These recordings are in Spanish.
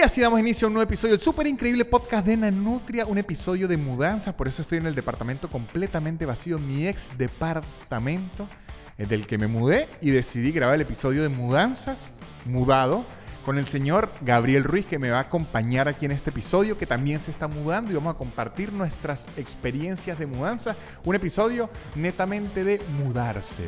Y así damos inicio a un nuevo episodio del súper increíble podcast de Nanutria, un episodio de mudanza, por eso estoy en el departamento completamente vacío, mi ex departamento, el del que me mudé y decidí grabar el episodio de mudanzas, mudado, con el señor Gabriel Ruiz que me va a acompañar aquí en este episodio, que también se está mudando y vamos a compartir nuestras experiencias de mudanza, un episodio netamente de mudarse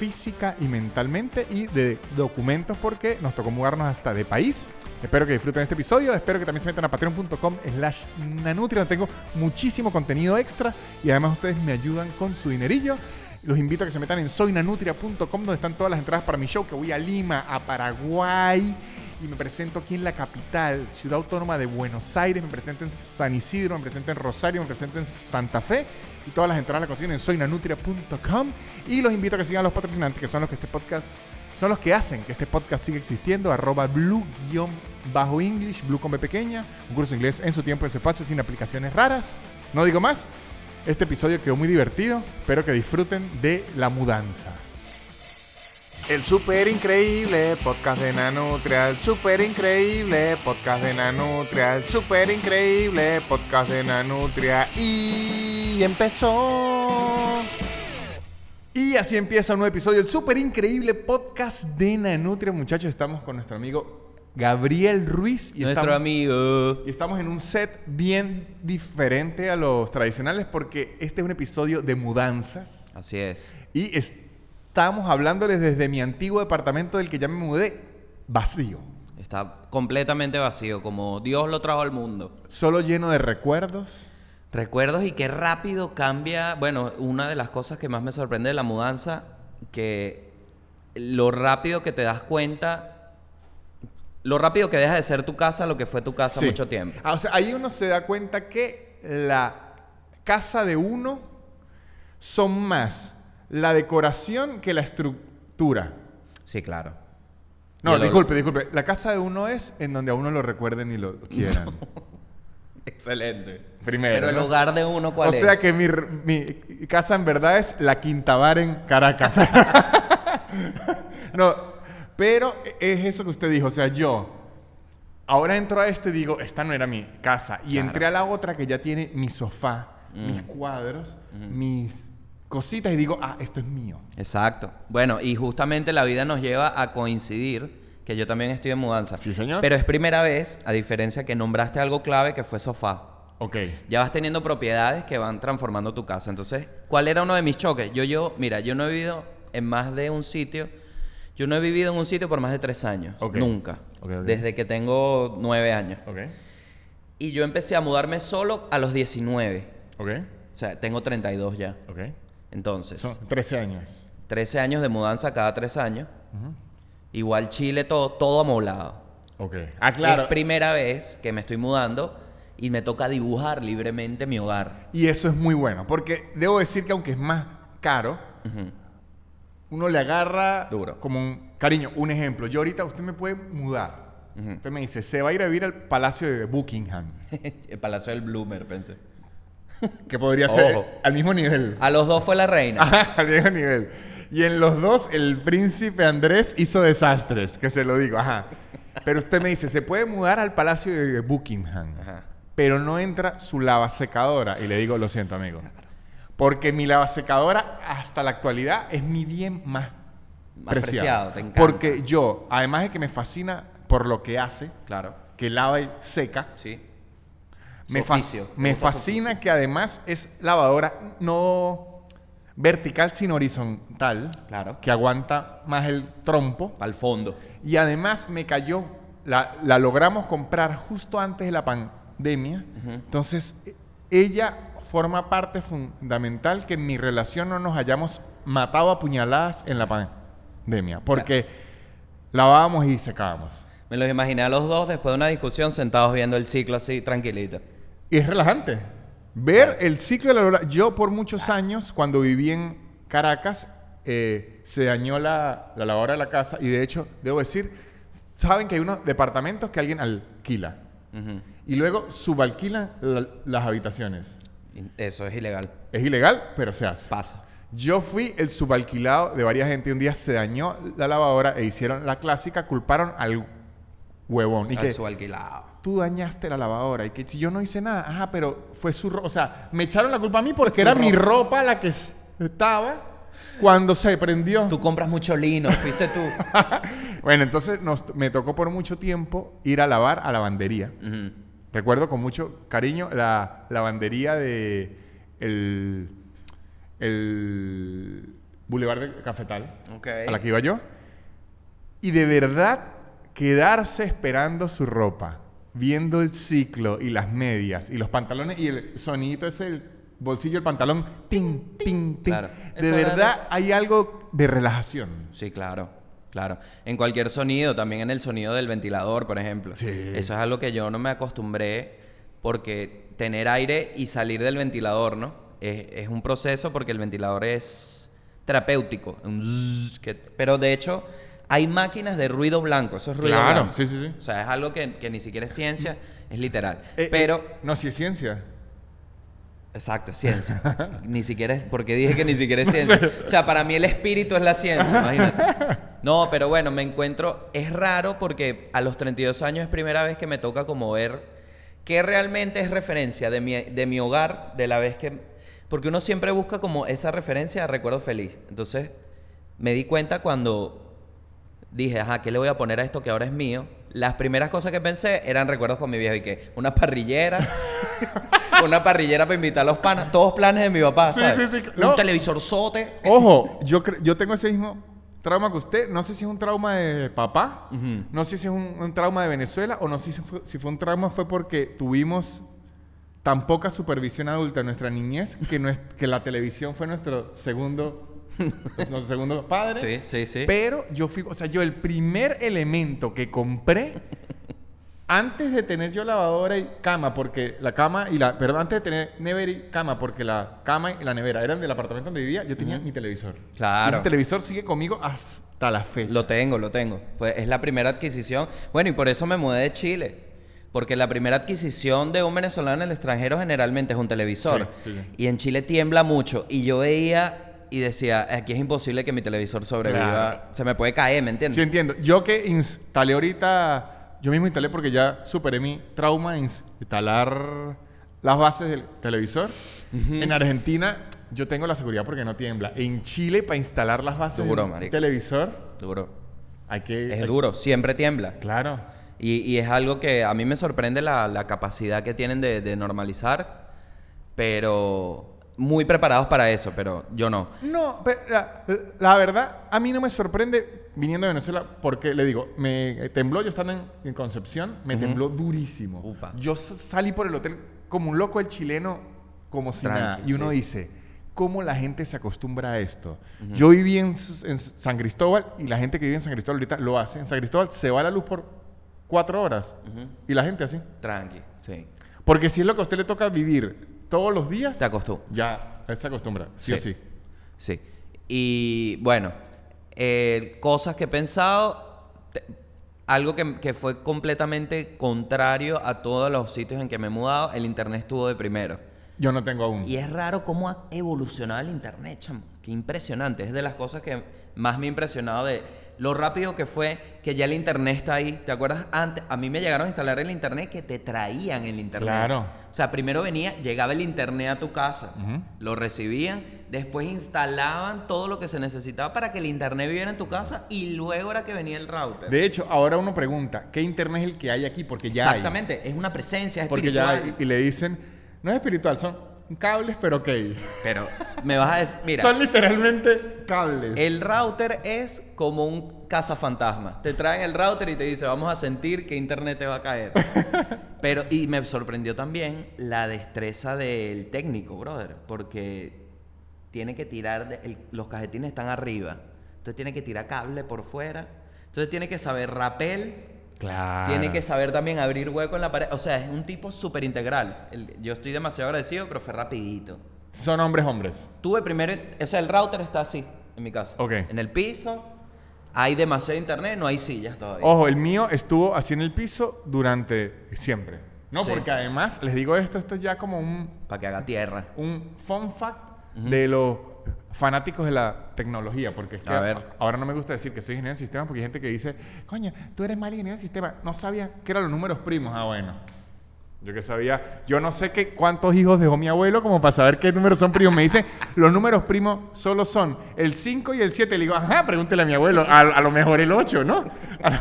física y mentalmente y de documentos porque nos tocó mudarnos hasta de país. Espero que disfruten este episodio, espero que también se metan a patreon.com slash nanutria, tengo muchísimo contenido extra y además ustedes me ayudan con su dinerillo. Los invito a que se metan en soynanutria.com donde están todas las entradas para mi show, que voy a Lima, a Paraguay y me presento aquí en la capital, ciudad autónoma de Buenos Aires, me presento en San Isidro, me presento en Rosario, me presento en Santa Fe y todas las entradas las consiguen en soynanutria.com y los invito a que sigan a los patrocinantes que son los que este podcast son los que hacen que este podcast siga existiendo arroba blue-english blue con B pequeña un curso de inglés en su tiempo y en su espacio sin aplicaciones raras no digo más este episodio quedó muy divertido espero que disfruten de la mudanza el super increíble podcast de Nanutria, el super increíble podcast de Nanutria, el super increíble podcast de Nanutria y empezó. Y así empieza un nuevo episodio del super increíble podcast de Nanutria, muchachos. Estamos con nuestro amigo Gabriel Ruiz y Nuestro estamos, amigo. y estamos en un set bien diferente a los tradicionales porque este es un episodio de mudanzas. Así es. Y estamos hablándoles desde mi antiguo departamento del que ya me mudé, vacío. Está completamente vacío, como Dios lo trajo al mundo. Solo lleno de recuerdos. Recuerdos y qué rápido cambia. Bueno, una de las cosas que más me sorprende de la mudanza, que lo rápido que te das cuenta, lo rápido que deja de ser tu casa lo que fue tu casa Sí. mucho tiempo. Ah, o sea, ahí uno se da cuenta que la casa de uno son más la decoración que la estructura. Sí, claro. No, Y disculpe, disculpe. La casa de uno es en donde a uno lo recuerden y lo quieran. Excelente. Primero. Pero el ¿no? hogar de uno, ¿cuál o sea es? que mi, mi casa en verdad es la Quinta Bar en Caracas. no, pero es eso que usted dijo. O sea, yo ahora entro a esto y digo, esta no era mi casa. Y Claro. entré a la otra que ya tiene mi sofá, mis cuadros, mis cositas y digo, ah, esto es mío. Exacto. Bueno, y justamente la vida nos lleva a coincidir que yo también estoy en mudanza. Sí, señor. Pero es primera vez, a diferencia que nombraste algo clave que fue sofá. Ok. Ya vas teniendo propiedades que van transformando tu casa. Entonces, ¿cuál era uno de mis choques? Yo, yo, mira, yo no he vivido en más de un sitio. Yo no he vivido en un sitio por más de tres años. Ok. Nunca. Ok, ok. Desde que tengo nueve años. Ok. Y yo empecé a mudarme solo a los 19. Ok. O sea, tengo 32 ya. Ok. Entonces, Son 13 años. 13 años de mudanza cada tres años. Igual Chile, todo, todo amoblado. Ok. Ah, claro. Es primera vez que me estoy mudando y me toca dibujar libremente mi hogar. Y eso es muy bueno, porque debo decir que aunque es más caro, uno le agarra Duro. como un cariño. Un ejemplo, yo ahorita usted me puede mudar. Ujú. Usted me dice, se va a ir a vivir al Palacio de Buckingham, El Palacio del Bloomer, pensé. que podría ser al mismo nivel. A los dos fue la reina. Al mismo nivel. Y en los dos, el príncipe Andrés hizo desastres, que se lo digo. Ajá. Pero usted me dice, se puede mudar al Palacio de Buckingham, Ajá. pero no entra su lava secadora. Y le digo, lo siento, amigo. Porque mi lava secadora, hasta la actualidad, es mi bien más, Más preciado. preciado, te encanta. Porque yo, además de que me fascina por lo que hace, Claro. que lava y seca, Sí. me, oficio, fascina que además es lavadora no vertical, sino horizontal, Claro. que aguanta más el trompo. Al fondo. Y además me cayó, la, la logramos comprar justo antes de la pandemia. Entonces, ella forma parte fundamental que en mi relación no nos hayamos matado a puñaladas en la pandemia. Porque lavábamos y secábamos. Me los imaginé a los dos después de una discusión sentados viendo el ciclo así tranquilito. Y es relajante. Ver el ciclo de la lavadora. Yo por muchos años, cuando viví en Caracas, eh, se dañó la, la lavadora de la casa. Y de hecho, debo decir, saben que hay unos departamentos que alguien alquila. Ujú. Y luego subalquilan la- las habitaciones. Y Eso es ilegal. Es ilegal, pero se hace. Pasa. Yo fui el subalquilado de varias gente y un día se dañó la lavadora e hicieron la clásica, culparon al huevón. Y que subalquilado. tú dañaste la lavadora y que yo no hice nada, ajá, pero fue su ropa. O sea, me echaron la culpa a mí porque era mi ropa la que estaba cuando se prendió. Tú compras mucho lino, fuiste tú. Bueno, entonces nos- me tocó por mucho tiempo ir a lavar a lavandería. Recuerdo con mucho cariño la lavandería de el, el Boulevard de Cafetal, Ok. a la que iba yo. Y de verdad, quedarse esperando su ropa, viendo el ciclo y las medias y los pantalones y el sonidito ese, el bolsillo del pantalón, tin, tin, tin. Claro. De Eso era verdad, hay algo de relajación. Sí, claro, claro. En cualquier sonido, también en el sonido del ventilador, por ejemplo. Sí. Eso es algo que yo no me acostumbré porque tener aire y salir del ventilador, ¿no? Es, es un proceso porque el ventilador es terapéutico. un zzzz que- pero de hecho, hay máquinas de ruido blanco. Eso es ruido Claro, blanco. sí, sí, sí. O sea, es algo que, que ni siquiera es ciencia, es literal. Eh, pero... eh, no, si es ciencia. Exacto, es ciencia. ni siquiera es, porque dije que ni siquiera es ciencia. O sea, para mí el espíritu es la ciencia, imagínate. No, pero bueno, me encuentro, es raro porque a los 32 años es primera vez que me toca como ver qué realmente es referencia de mi, de mi hogar, de la vez que... Porque uno siempre busca como esa referencia a recuerdo feliz. Entonces, me di cuenta cuando dije, ajá, ¿qué le voy a poner a esto que ahora es mío? Las primeras cosas que pensé eran recuerdos con mi viejo y que una parrillera, una parrillera para invitar a los panas, todos planes de mi papá, Sí, ¿sabes? sí, sí, Un no. televisor sote. Ojo, yo, yo tengo ese mismo trauma que usted. No sé si es un trauma de papá, no sé si es un, un trauma de Venezuela o no sé si fue, si fue un trauma fue porque tuvimos tan poca supervisión adulta en nuestra niñez que, nues- que la televisión fue nuestro segundo, nuestro segundo padre. Sí, sí, sí. Pero yo fui, o sea, yo el primer elemento que compré antes de tener yo lavadora y cama, porque la cama y la, perdón, antes de tener nevera y cama, porque la cama y la nevera eran del apartamento donde vivía, yo tenía mi televisor. Claro. Y ese televisor sigue conmigo hasta la fecha. Lo tengo, lo tengo. Fue, es la primera adquisición. Bueno, y por eso me mudé de Chile. Porque la primera adquisición de un venezolano en el extranjero generalmente es un televisor. Sí, sí, sí. Y en Chile tiembla mucho. Y yo veía y decía, aquí es imposible que mi televisor sobreviva. Claro. Se me puede caer, ¿me entiendes? Sí entiendo. Yo que instalé ahorita, yo mismo instalé porque ya superé mi trauma de instalar las bases del televisor. En Argentina yo tengo la seguridad porque no tiembla. En Chile para instalar las bases Duro, del marico. televisor Duro. hay que... Es hay- duro, siempre tiembla. Claro. Y, y es algo que a mí me sorprende la, la capacidad que tienen de, de normalizar, pero muy preparados para eso, pero yo no. No, pero la, la verdad, a mí no me sorprende viniendo de Venezuela porque le digo, me tembló, yo estando en, en Concepción, me Ujú. tembló durísimo. Upa. Yo salí por el hotel como un loco el chileno, como si Tranqui, nada. Y uno sí. dice, ¿cómo la gente se acostumbra a esto? Yo viví en, en San Cristóbal y la gente que vive en San Cristóbal ahorita lo hace. En San Cristóbal se va la luz por cuatro horas Ujú. y la gente así. Tranqui, sí. Porque si es lo que a usted le toca vivir todos los días, Te acostumbras. ya se acostumbra, sí, o sí. Sí. Y bueno, eh, cosas que he pensado, te- algo que, que fue completamente contrario a todos los sitios en que me he mudado, el internet estuvo de primero. Yo no tengo aún. Y es raro cómo ha evolucionado el internet, chamo. Qué impresionante. Es de las cosas que más me ha impresionado de lo rápido que fue que ya el internet está ahí. ¿Te acuerdas antes? A mí me llegaron a instalar el internet que te traían el internet. Claro. O sea, primero venía, llegaba el internet a tu casa, lo recibían, después instalaban todo lo que se necesitaba para que el internet viviera en tu casa y luego era que venía el router. De hecho, ahora uno pregunta, ¿qué internet es el que hay aquí? Porque ya hay. Exactamente, es una presencia Porque ya espiritual. hay. Y le dicen, no es espiritual, son cables, pero ok. Pero me vas a decir, mira, Son literalmente cables. El router es como un cazafantasma. Te traen el router y te dice, vamos a sentir que internet te va a caer. Pero, y me sorprendió también la destreza del técnico, brother, porque tiene que tirar, de- el- los cajetines están arriba, entonces tiene que tirar cable por fuera, entonces tiene que saber rapel, Claro. tiene que saber también abrir hueco en la pared, o sea, es un tipo súper integral. El- yo estoy demasiado agradecido, pero fue rapidito. Son hombres, hombres. Tuve primero, o sea, el router está así en mi casa. Ok. En el piso, hay demasiado internet, no hay sillas todavía. Ojo, el mío estuvo así en el piso durante siempre. No, Sí. porque además, les digo esto, esto es ya como un, Para que haga tierra. un fun fact de lo fanáticos de la tecnología, porque es que A ver. ahora no me gusta decir que soy ingeniero de sistemas porque hay gente que dice, coño, tú eres mal ingeniero de sistemas, no sabía que eran los números primos. Ah, bueno. Yo que sabía, yo no sé qué, cuántos hijos dejó mi abuelo como para saber qué números son primos. Me dice, los números primos solo son el 5 y el 7. Le digo, ajá, pregúntele a mi abuelo, a, a lo mejor el 8, ¿no? A lo,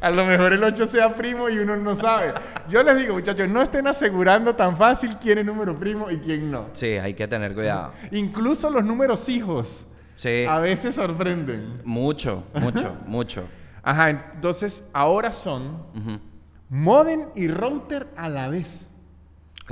a lo mejor el 8 sea primo y uno no sabe. Yo les digo, muchachos, no estén asegurando tan fácil quién es número primo y quién no. Sí, hay que tener cuidado. Incluso los números hijos Sí. a veces sorprenden. Mucho, mucho, mucho. Ajá, entonces ahora son modem y router a la vez.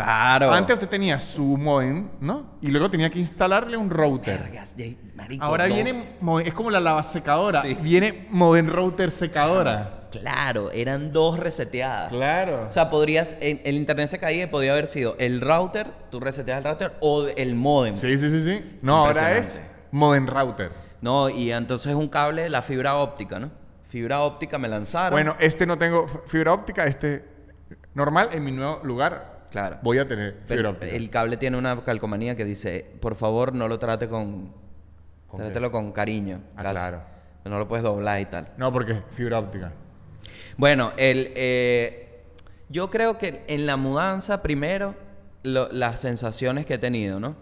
Claro. Antes usted tenía su modem, ¿no? Y luego tenía que instalarle un router. Vergas, ya- marico, Ahora no. viene, es como la lavasecadora, Sí. viene modem router secadora. Claro, eran dos reseteadas. Claro. O sea, podrías, el internet se caía y podía haber sido el router, tú reseteas el router, o el modem. sí, sí, sí, sí. No, ahora es modem router. No, y entonces un cable, la fibra óptica, ¿no? Fibra óptica me lanzaron. Bueno, este no tengo fibra óptica, este normal en mi nuevo lugar. Claro. Voy a tener fibra óptica. el cable tiene una calcomanía que dice, por favor, no lo trate con... ¿Con trátelo con cariño. Ah, casi. claro. No lo puedes doblar y tal. No, porque es fibra óptica. Bueno, el, eh, yo creo que en la mudanza, primero, lo- las sensaciones que he tenido, ¿no?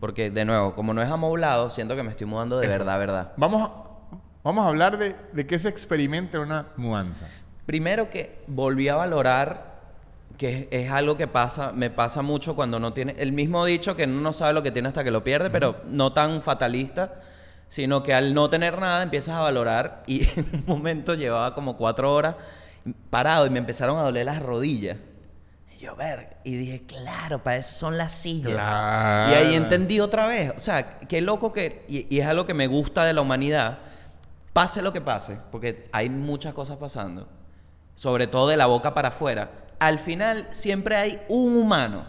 Porque, de nuevo, como no es amoblado, siento que me estoy mudando de Eso. verdad, verdad. Vamos a, vamos a hablar de, de qué se experimenta en una mudanza. Primero que volví a valorar que es, es algo que pasa, me pasa mucho cuando no tiene, el mismo dicho que uno no sabe lo que tiene hasta que lo pierde, pero no tan fatalista, sino que al no tener nada empiezas a valorar y en un momento llevaba como cuatro horas parado y me empezaron a doler las rodillas. Y yo, ver, y dije, claro, para eso son las sillas. Claro. Y ahí entendí otra vez, o sea, qué loco que, y, y es algo que me gusta de la humanidad, pase lo que pase, porque hay muchas cosas pasando, sobre todo de la boca para afuera, al final siempre hay un humano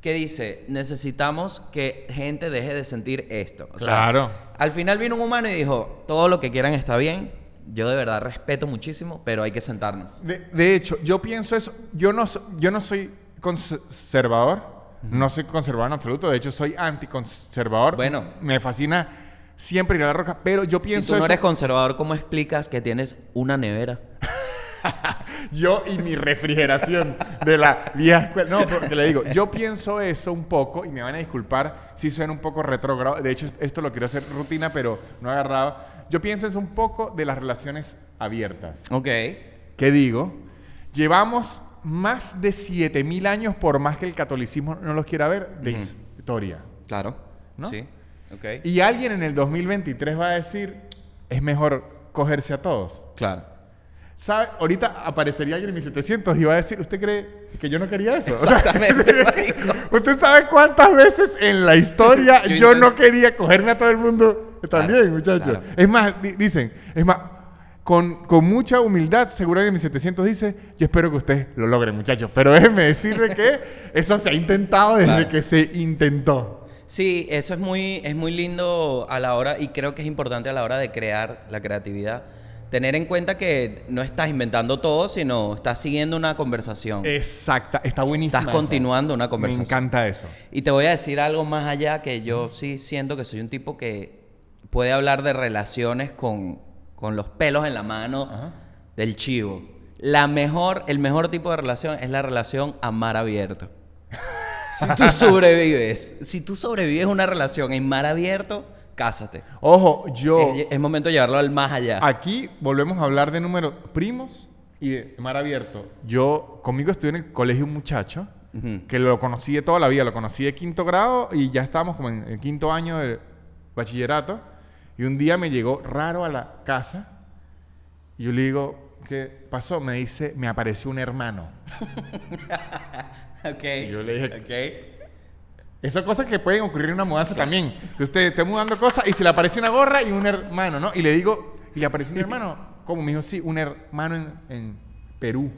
que dice, necesitamos que gente deje de sentir esto. O sea, Claro. al final vino un humano y dijo, todo lo que quieran está bien, yo de verdad respeto muchísimo, pero hay que sentarnos. De, de hecho, yo pienso eso. Yo no, so- yo no soy conservador. No soy conservador en absoluto. De hecho, soy anticonservador. Bueno. Me fascina siempre ir a la roca. Pero yo Si pienso tú no eso- eres conservador, ¿cómo explicas que tienes una nevera? Yo y mi refrigeración de la vieja escuela. No, porque le digo, yo pienso eso un poco, y me van a disculpar si suena un poco retrógrado. De hecho, esto lo quiero hacer rutina, pero no he agarrado. Yo pienso eso un poco de las relaciones abiertas. Ok. ¿Qué digo? Llevamos más de 7000 años, por más que el catolicismo no los quiera ver, de historia. Claro. ¿No? Sí. Ok. Y alguien en el 2023 va a decir, es mejor cogerse a todos. Claro. ¿Sabe? Ahorita aparecería alguien en 1700 y va a decir, ¿usted cree que yo no quería eso? O sea, Exactamente. ¿Usted sabe cuántas veces en la historia Yo no quería cogerme a todo el mundo? También, Claro, muchachos. claro. Es más, di- dicen, es más, con, con mucha humildad, seguro que en 1700 dice, yo espero que usted lo logre, muchachos. Pero déjeme decirle que eso se ha intentado desde Claro. que se intentó. Sí, eso es muy, es muy lindo a la hora y creo que es importante a la hora de crear la creatividad. Tener en cuenta que no estás inventando todo, sino estás siguiendo una conversación. Exacta, está buenísima. Estás continuando una conversación. Me encanta eso. Y te voy a decir algo más allá que yo sí siento que soy un tipo que puede hablar de relaciones con, con los pelos en la mano Ajá. del chivo. La mejor, el mejor tipo de relación es la relación a mar abierto. Si tú sobrevives, si tú sobrevives una relación en mar abierto, cásate. Ojo, yo... Es, es momento de llevarlo al más allá. Aquí volvemos a hablar de números primos y de mar abierto. Yo, conmigo estudié en el colegio un muchacho que lo conocí de toda la vida, lo conocí de quinto grado y ya estábamos como en el quinto año de bachillerato. Y un día me llegó raro a la casa y yo le digo, ¿qué pasó? Me dice, me apareció un hermano. Ok. Y yo le dije, Ok. Esas cosas que pueden ocurrir en una mudanza también. Que usted esté mudando cosas y se le aparece una gorra y un hermano, ¿no? Y le digo, ¿y le apareció un hermano? ¿Cómo? Me dijo, sí, un hermano en, en Perú.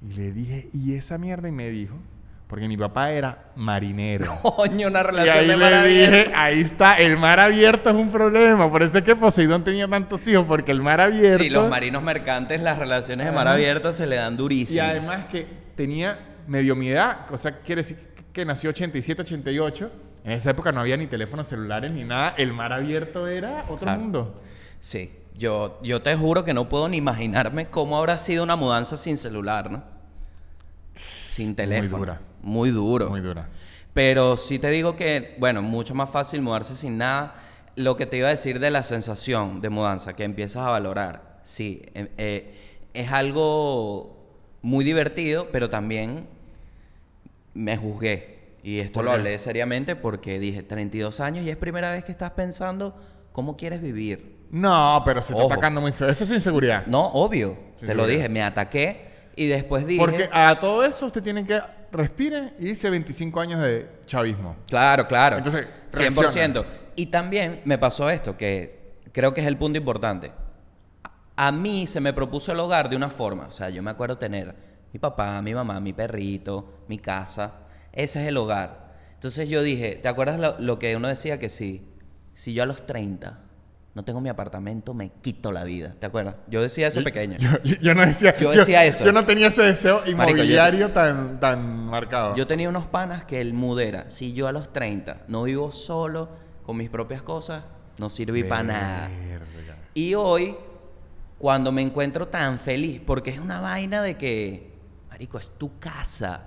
Y le dije, ¿y esa mierda? Y me dijo, porque mi papá era marinero. Coño, una y relación ahí de mar le abierto. dije, ahí está, el mar abierto es un problema. Por eso es que Poseidón tenía tantos hijos, porque el mar abierto... Sí, los marinos mercantes, las relaciones de mar abierto se le dan durísimo. Y además que tenía medio mi edad, o sea, quiere decir que nació 87, 88, En esa época no había ni teléfonos celulares ni nada. El mar abierto era otro Claro. mundo. Sí, yo, yo te juro que no puedo ni imaginarme cómo habrá sido una mudanza sin celular, ¿no? Sin teléfono. dura. Muy duro. Muy dura. Pero sí te digo que, bueno, mucho más fácil mudarse sin nada. Lo que te iba a decir de la sensación de mudanza, que empiezas a valorar. Sí, eh, eh, es algo muy divertido, pero también me juzgué. Y esto ¿Por lo hablé seriamente porque dije, 32 años y es primera vez que estás pensando cómo quieres vivir. No, pero se está Ojo. atacando muy feo. Eso es inseguridad. No, obvio. Te lo dije, me ataqué y después dije... Porque a todo eso usted tiene que respire y dice 25 años de chavismo. Claro, claro. Entonces, 100%. Y también me pasó esto, que creo que es el punto importante. A mí se me propuso el hogar de una forma. O sea, yo me acuerdo tener mi papá, mi mamá, mi perrito, mi casa. Ese es el hogar. Entonces yo dije, ¿te acuerdas lo, lo que uno decía que sí? Si yo a los 30 no tengo mi apartamento, me quito la vida. ¿Te acuerdas? Yo decía eso pequeño. Yo, no decía, Yo decía eso. Yo no tenía ese deseo Marico, inmobiliario tan, tan marcado. Yo tenía unos panas que el mudera, si yo a los 30 no vivo solo con mis propias cosas, no sirve para nada. Y hoy, cuando me encuentro tan feliz, porque es una vaina de que, Marico, es tu casa.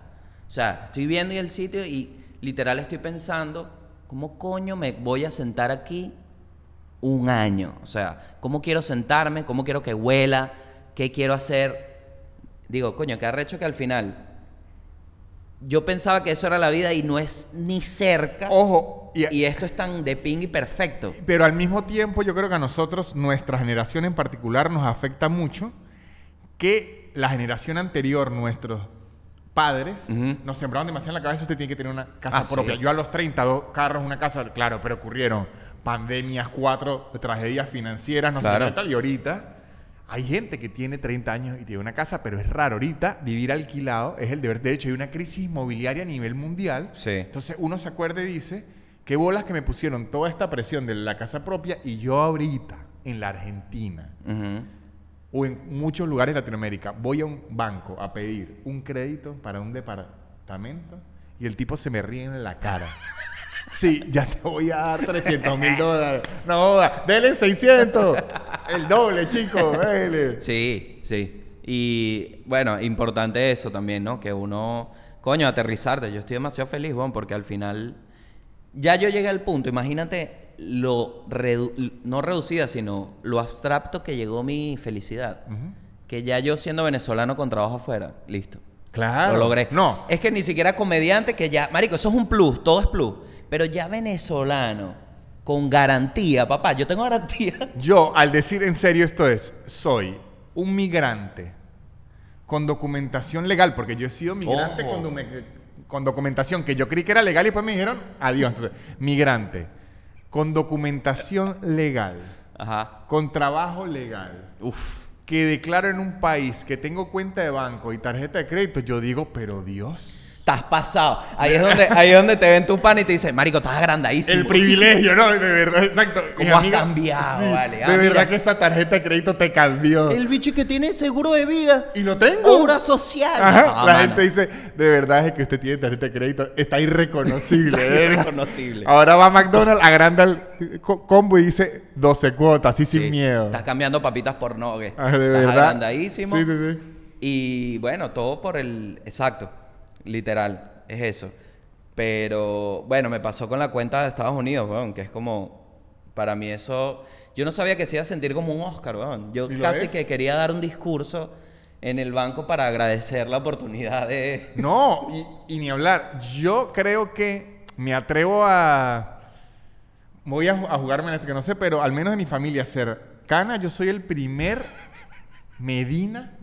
O sea, estoy viendo el sitio y literal estoy pensando, ¿cómo coño me voy a sentar aquí un año? O sea, ¿cómo quiero sentarme? ¿Cómo quiero que huela? ¿Qué quiero hacer? Digo, coño, qué arrecho que al final yo pensaba que eso era la vida y no es ni cerca. Ojo, y, Y esto es tan de ping y perfecto. pero al mismo tiempo yo creo que a nosotros, nuestra generación en particular, nos afecta mucho que la generación anterior, nuestros padres, nos sembraron demasiado en la cabeza, usted tiene que tener una casa Ah, sí. propia. Yo a los 30, dos carros, una casa, claro, pero ocurrieron pandemias, cuatro tragedias financieras, no Claro. sé qué tal, y ahorita... Hay gente que tiene 30 años y tiene una casa, pero es raro. Ahorita vivir alquilado es el deber. De hecho, hay una crisis inmobiliaria a nivel mundial. Sí. Entonces uno se acuerda y dice, qué bolas que me pusieron toda esta presión de la casa propia y yo ahorita en la Argentina. O en muchos lugares de Latinoamérica voy a un banco a pedir un crédito para un departamento y el tipo se me ríe en la cara. Sí, ya te voy a dar 300 mil dólares. No denle 600. El doble, chico, dele. Sí, sí. Y bueno, importante eso también, ¿no? Que uno, coño, aterrizarte. Yo estoy demasiado feliz, Juan, porque al final ya yo llegué al punto. Imagínate lo redu- no reducida, sino lo abstracto que llegó mi felicidad. Que ya yo siendo venezolano con trabajo afuera, listo. Claro. Lo logré. No, Es que ni siquiera comediante, que ya, marico, eso es un plus, todo es plus. Pero ya venezolano, con garantía, papá, yo tengo garantía. Yo, al decir en serio esto es, soy un migrante con documentación legal, porque yo he sido migrante Ojo. con, con documentación que yo creí que era legal y después me dijeron adiós. Entonces, migrante con documentación legal, Ajá. con trabajo legal, Uf. que declaro en un país que tengo cuenta de banco y tarjeta de crédito, yo digo, pero Dios. Estás pasado. Ahí es donde, ahí es donde te ven tu pan y te dicen, Marico, estás agrandadísimo. El privilegio, ¿no? De verdad, exacto. ¿Cómo has amiga- cambiado, vale? Ah, de verdad mira. que esa tarjeta de crédito te cambió. El bicho que tiene seguro de vida. Y lo tengo. Obra social. Ajá, No, la mano. gente dice, de verdad es que usted tiene tarjeta de crédito, está irreconocible. Está ¿verdad? irreconocible. Ahora va a McDonald's, agranda el co- combo y dice 12 cuotas, así Sí, sin miedo. Estás cambiando papitas por nogue. Ah, de estás verdad. agrandadísimo. Sí, sí, sí. Y bueno, todo por el... Exacto. Literal. Es eso. Pero bueno, me pasó con la cuenta de Estados Unidos, weón, que es como... Para mí eso... Yo no sabía que se iba a sentir como un Oscar, weón. Yo ¿Y lo casi es? que quería dar un discurso en el banco para agradecer la oportunidad de... No, y, y ni hablar. Yo creo que me atrevo a. Voy a jugarme en esto que no sé, pero al menos de mi familia cercana, yo soy el primer Medina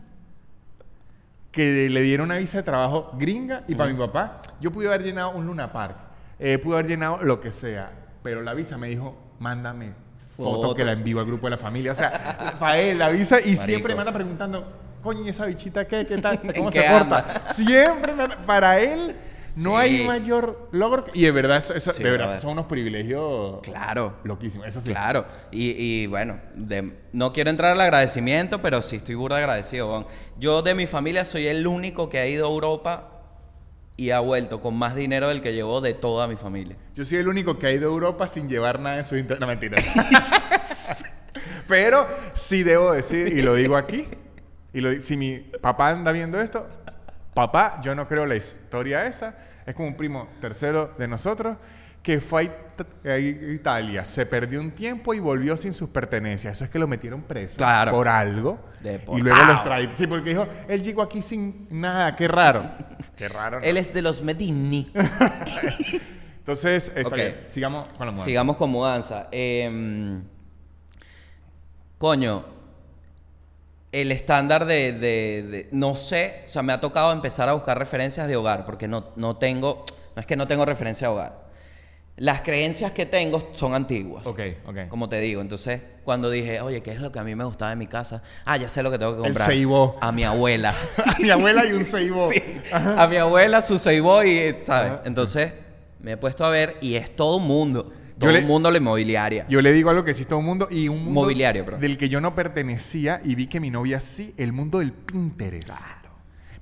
que le dieron una visa de trabajo gringa y para mi papá, yo pude haber llenado un Luna Park, eh, pude haber llenado lo que sea, pero la visa me dijo, mándame foto, Foto. que la envío al grupo de la familia. O sea, para él la visa y Marico. siempre me anda preguntando, coño, ¿y esa bichita qué? ¿Qué tal? ¿En ¿Cómo se anda? corta? Siempre me para él no Sí. hay mayor logro. que- Y de verdad, eso, eso- Sí, de verdad, son unos privilegios Claro. loquísimos. Eso sí. Claro, y, y bueno, de- no quiero entrar al agradecimiento, pero sí estoy burda agradecido. Yo de mi familia soy el único que ha ido a Europa y ha vuelto con más dinero del que llevó de toda mi familia. Yo soy el único que ha ido a Europa sin llevar nada en su internet. No, mentira. Pero sí debo decir, y lo digo aquí, y lo si mi papá anda viendo esto, papá, yo no creo la historia esa, es como un primo tercero de nosotros que fue a It- a Italia, se perdió un tiempo y volvió sin sus pertenencias. Eso es que lo metieron preso Claro. por algo. Y luego los trae. Sí, porque dijo, él llegó aquí sin nada, qué raro. qué raro. ¿no? Él es de los Medini. Entonces, está bien. sigamos con la mudanza. Sigamos con mudanza. Em, coño, el estándar de, de- de- No sé, o sea, me ha tocado empezar a buscar referencias de hogar, porque no, no tengo... No es que no tengo referencia de hogar. Las creencias que tengo son antiguas. Ok, ok. Como te digo, entonces cuando dije, oye, ¿qué es lo que a mí me gustaba de mi casa? Ah, ya sé lo que tengo que El comprar. Seibo. A mi abuela. A mi abuela y un ceibo. a mi abuela, su Seibo y, ¿sabes? Ajá. Entonces me he puesto a ver y es todo un mundo. Yo Todo le- un mundo la inmobiliaria. Yo le digo algo que existe un mundo y un mundo Mobiliario, bro. del que yo no pertenecía y vi que mi novia sí, el mundo del Pinterest.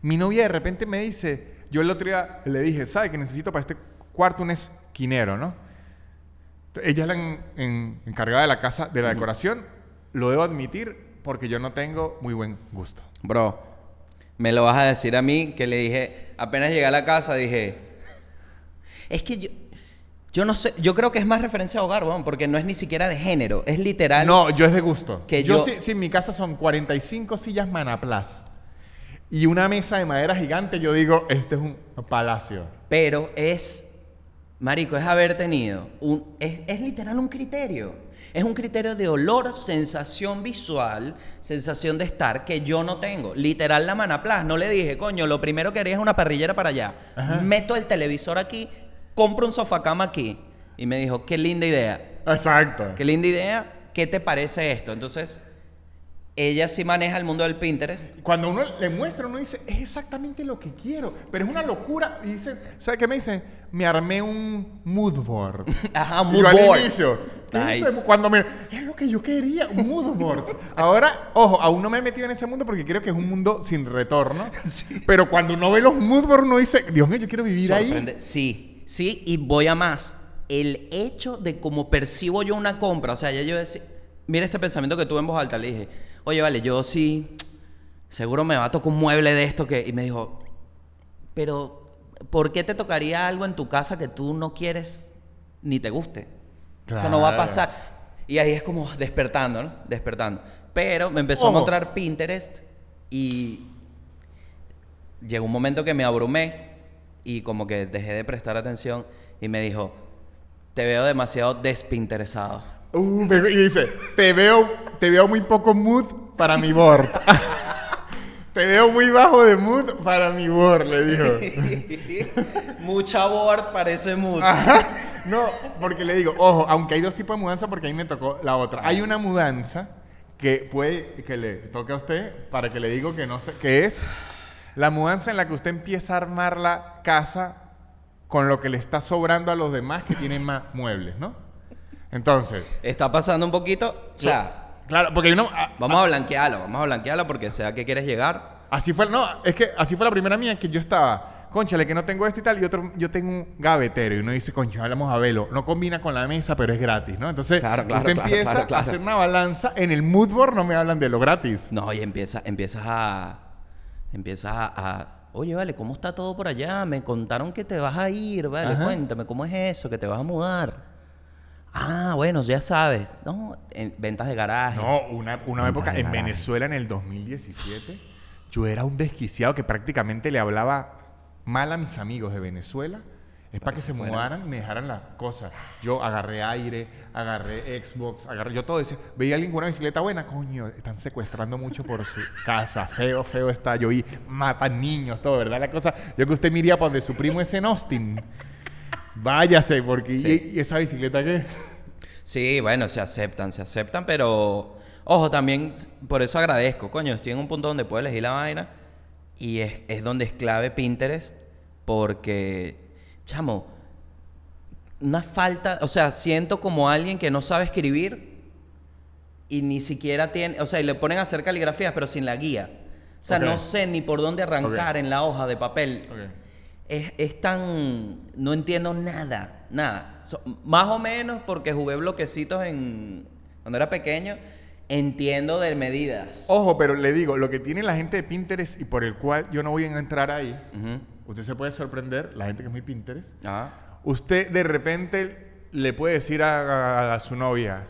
Mi novia de repente me dice, yo el otro día le dije, ¿sabe que necesito para este cuarto un esquinero, no? Ella es la en- en- encargada de la casa, de la decoración, lo debo admitir porque yo no tengo muy buen gusto. Bro, me lo vas a decir a mí que le dije, apenas llegué a la casa, dije, es que yo, yo no sé, yo creo que es más referencia a hogar, weón, porque no es ni siquiera de género, es literal. No, yo es de gusto. Que yo, yo- sí, sí, en mi casa son 45 sillas Manaplas y una mesa de madera gigante, yo digo, este es un palacio. Pero es, marico, es haber tenido un, es, es literal un criterio. Es un criterio de olor, sensación visual, sensación de estar que yo no tengo. Literal la manaplas. No le dije, coño, lo primero que haría es una parrillera para allá. Ajá. Meto el televisor aquí, compro un sofá cama aquí. Y me dijo, qué linda idea. Exacto. Qué linda idea. ¿Qué te parece esto? Entonces, ella sí maneja el mundo del Pinterest. Cuando uno le muestra, uno dice, es exactamente lo que quiero. Pero es una locura. Y dice, ¿sabe qué me dice? Me armé un mood board. Ajá, Y mood al board. inicio. ¿qué es Nice. eso? Cuando me... Es lo que yo quería, un mood board. Ahora, ojo, aún no me he metido en ese mundo porque creo que es un mundo sin retorno. Pero cuando uno ve los mood boards, uno dice, Dios mío, yo quiero vivir ahí. Sorprende- Sí, sí, y voy a más. El hecho de cómo percibo yo una compra, o sea, ya yo decía, mira este pensamiento que tuve en voz alta, le dije, oye, vale, yo sí, seguro me va a tocar un mueble de esto que, y me dijo, pero, ¿por qué te tocaría algo en tu casa que tú no quieres ni te guste? Eso no va a Claro. pasar. Y ahí es como despertando, ¿no? Despertando. Pero me empezó Ojo. a mostrar Pinterest y llegó un momento que me abrumé y como que dejé de prestar atención y me dijo, te veo demasiado despinteresado. Uh, y dice, te veo, te veo muy poco mood para mi board. te veo muy bajo de mood para mi board, le dijo. Mucha board parece mood. Ajá. No, porque le digo, ojo, aunque hay dos tipos de mudanza, porque ahí me tocó la otra. Hay una mudanza que puede que le toque a usted para que le digo que no sé, que es la mudanza en la que usted empieza a armar la casa con lo que le está sobrando a los demás que tienen más muebles, ¿no? Entonces, Está pasando un poquito, o sea, claro, porque hay una, a- vamos a blanquearlo, vamos a blanquearlo porque sea que quieres llegar. Así fue, no, es que así fue la primera mía que yo estaba, conchale, que no tengo esto y tal, y otro, yo tengo un gavetero, y uno dice, concha, hablamos a velo, no combina con la mesa, pero es gratis, ¿no? Entonces, Claro, claro, usted claro, empieza a hacer una balanza, en el mood board no me hablan de lo gratis. No, y empieza, empiezas a. Empiezas a, a, Oye, vale, ¿cómo está todo por allá? Me contaron que te vas a ir, vale, Ajá. cuéntame, ¿cómo es eso? Que te vas a mudar. Ah, bueno, ya sabes. No, en ventas de garaje. No, una, una época en garaje. Venezuela en el 2017, yo era un desquiciado que prácticamente le hablaba mal a mis amigos de Venezuela. Es para que se mudaran y me dejaran las cosas. Yo agarré aire, agarré Xbox, agarré. Yo todo decía, veía a alguien con una bicicleta buena, coño, están secuestrando mucho por su casa. Feo, feo está. Yo vi, matan niños, todo, ¿verdad? La cosa. Yo que usted me iría para donde su primo es en Austin. Váyase, porque. Sí. ¿y, y esa bicicleta qué? Sí, bueno, se aceptan, se aceptan, pero ojo, también por eso agradezco, coño, estoy en un punto donde puedo elegir la vaina y es, es donde es clave Pinterest porque, chamo, una falta, o sea, siento como alguien que no sabe escribir y ni siquiera tiene, o sea, y le ponen a hacer caligrafías pero sin la guía. O sea, no sé ni por dónde arrancar en la hoja de papel. Es, es tan... No entiendo nada, nada. So- más o menos porque jugué bloquecitos en... Cuando era pequeño, entiendo de medidas. Ojo, pero le digo, lo que tiene la gente de Pinterest y por el cual yo no voy a entrar ahí, Ujú. Usted se puede sorprender, la gente que es muy Pinterest, Ajá. usted de repente le puede decir a, a- a su novia,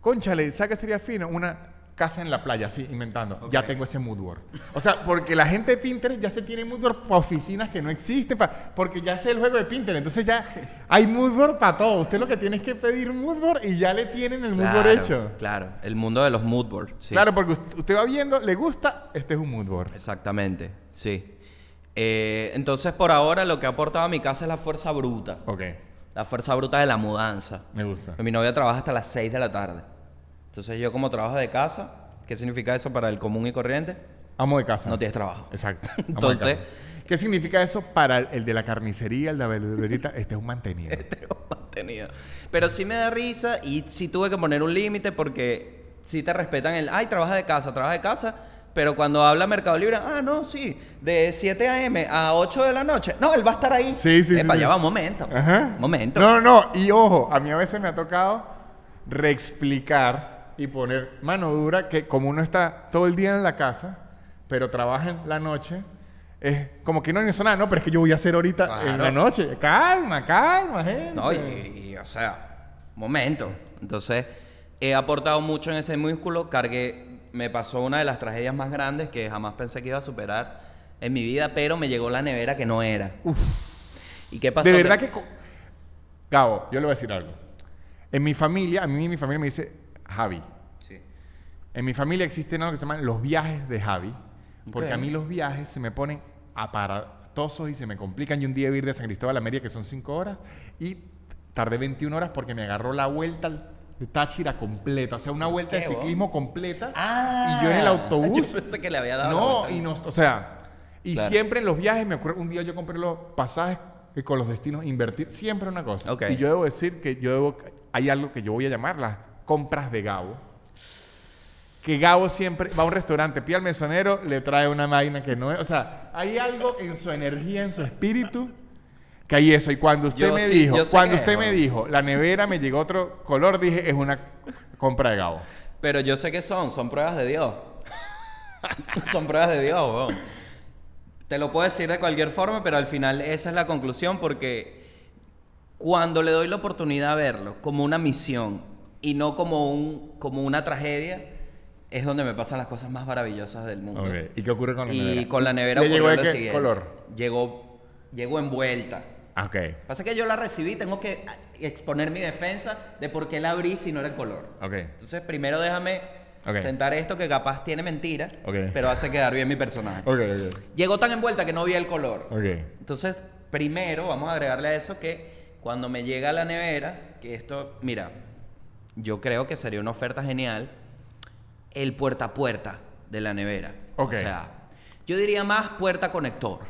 conchale, ¿sabe qué sería fino? Una casa en la playa, así, inventando. Ya tengo ese mood board. O sea, porque la gente de Pinterest ya se tiene mood board para oficinas que no existen, pa- porque ya sé el juego de Pinterest. Entonces ya hay mood board para todo. Usted lo que tiene es que pedir mood board y ya le tienen el mood board Claro, hecho. Claro, el mundo de los mood boards. sí. Claro, porque usted, usted va viendo, le gusta, este es un mood board. Exactamente, sí. Eh, entonces, por ahora, lo que ha aportado a mi casa es la fuerza bruta. Ok, La fuerza bruta de la mudanza. me gusta. Mi novia trabaja hasta las 6 de la tarde. Entonces, yo como trabajo de casa, ¿qué significa eso para el común y corriente? Amo de casa. No tienes trabajo. Exacto. amo Entonces- casa. ¿Qué significa eso para el, el de la carnicería, el de la verdulerita? Este es un mantenido. Tengo mantenido. Pero sí me da risa y sí tuve que poner un límite porque sí te respetan el, ay, trabaja de casa, trabaja de casa. Pero cuando habla Mercado Libre, ah, no, sí, de 7 a.m. a 8 de la noche. No, él va a estar ahí. Sí, sí, Epa, sí, va, un momento. Ajá. Momento. No, no, no. Y ojo, a mí a veces me ha tocado reexplicar y poner mano dura que como uno está todo el día en la casa, pero trabaja en la noche, es como que no hay nada, no, pero es que yo voy a hacer ahorita en la noche. Calma, calma, gente. No, y, y, o sea, momento. Entonces, he aportado mucho en ese músculo. Cargué, me pasó una de las tragedias más grandes que jamás pensé que iba a superar en mi vida, pero me llegó la nevera que no era. ¿Y qué pasó? De verdad que... Gabo, yo le voy a decir algo. En mi familia, a mí mi familia me dice Javi. Sí. En mi familia existen algo que se llaman los viajes de Javi. Porque a mí los viajes se me ponen aparatosos y se me complican. Y un día iba a ir de San Cristóbal a Mérida, que son 5 horas, y tardé 21 horas porque me agarró la vuelta al Táchira completa. O sea, una vuelta de ciclismo completa. Ah, y yo en el autobús. Yo pensé que le había dado. No, y nos, o sea, y Claro. siempre en los viajes, me acuerdo, un día yo compré los pasajes y con los destinos invertir, siempre una cosa. Ok. Y yo debo decir que yo debo, hay algo que yo voy a llamar las compras de Gabo. Que Gabo siempre va a un restaurante, pide al mesonero, le trae una máquina que no es. O sea, hay algo en su energía, en su espíritu, que hay eso. Y cuando usted Yo me sí, dijo, cuando usted es, me bueno. dijo, la nevera me llegó otro color, dije, es una compra de Gabo. Pero yo sé que son, son pruebas de Dios. son pruebas de Dios, weón. Te lo puedo decir de cualquier forma, pero al final esa es la conclusión porque cuando le doy la oportunidad a verlo como una misión y no como, un, como una tragedia, es donde me pasan las cosas más maravillosas del mundo. ¿Y qué ocurre con la Y nevera? con la nevera ¿Le llegó de qué siguiente. color? Llegó, llegó envuelta. Ah, ok. Pasa que yo la recibí, tengo que exponer mi defensa de por qué la abrí si no era el color. Ok. Entonces, primero déjame sentar esto que capaz tiene mentira, Ok. pero hace quedar bien mi personaje. Ok, ok. Llegó tan envuelta que no vi el color. Ok. Entonces, primero vamos a agregarle a eso que cuando me llega a la nevera, que esto, mira, yo creo que sería una oferta genial el puerta a puerta de la nevera. Ok. O sea, yo diría más puerta conector.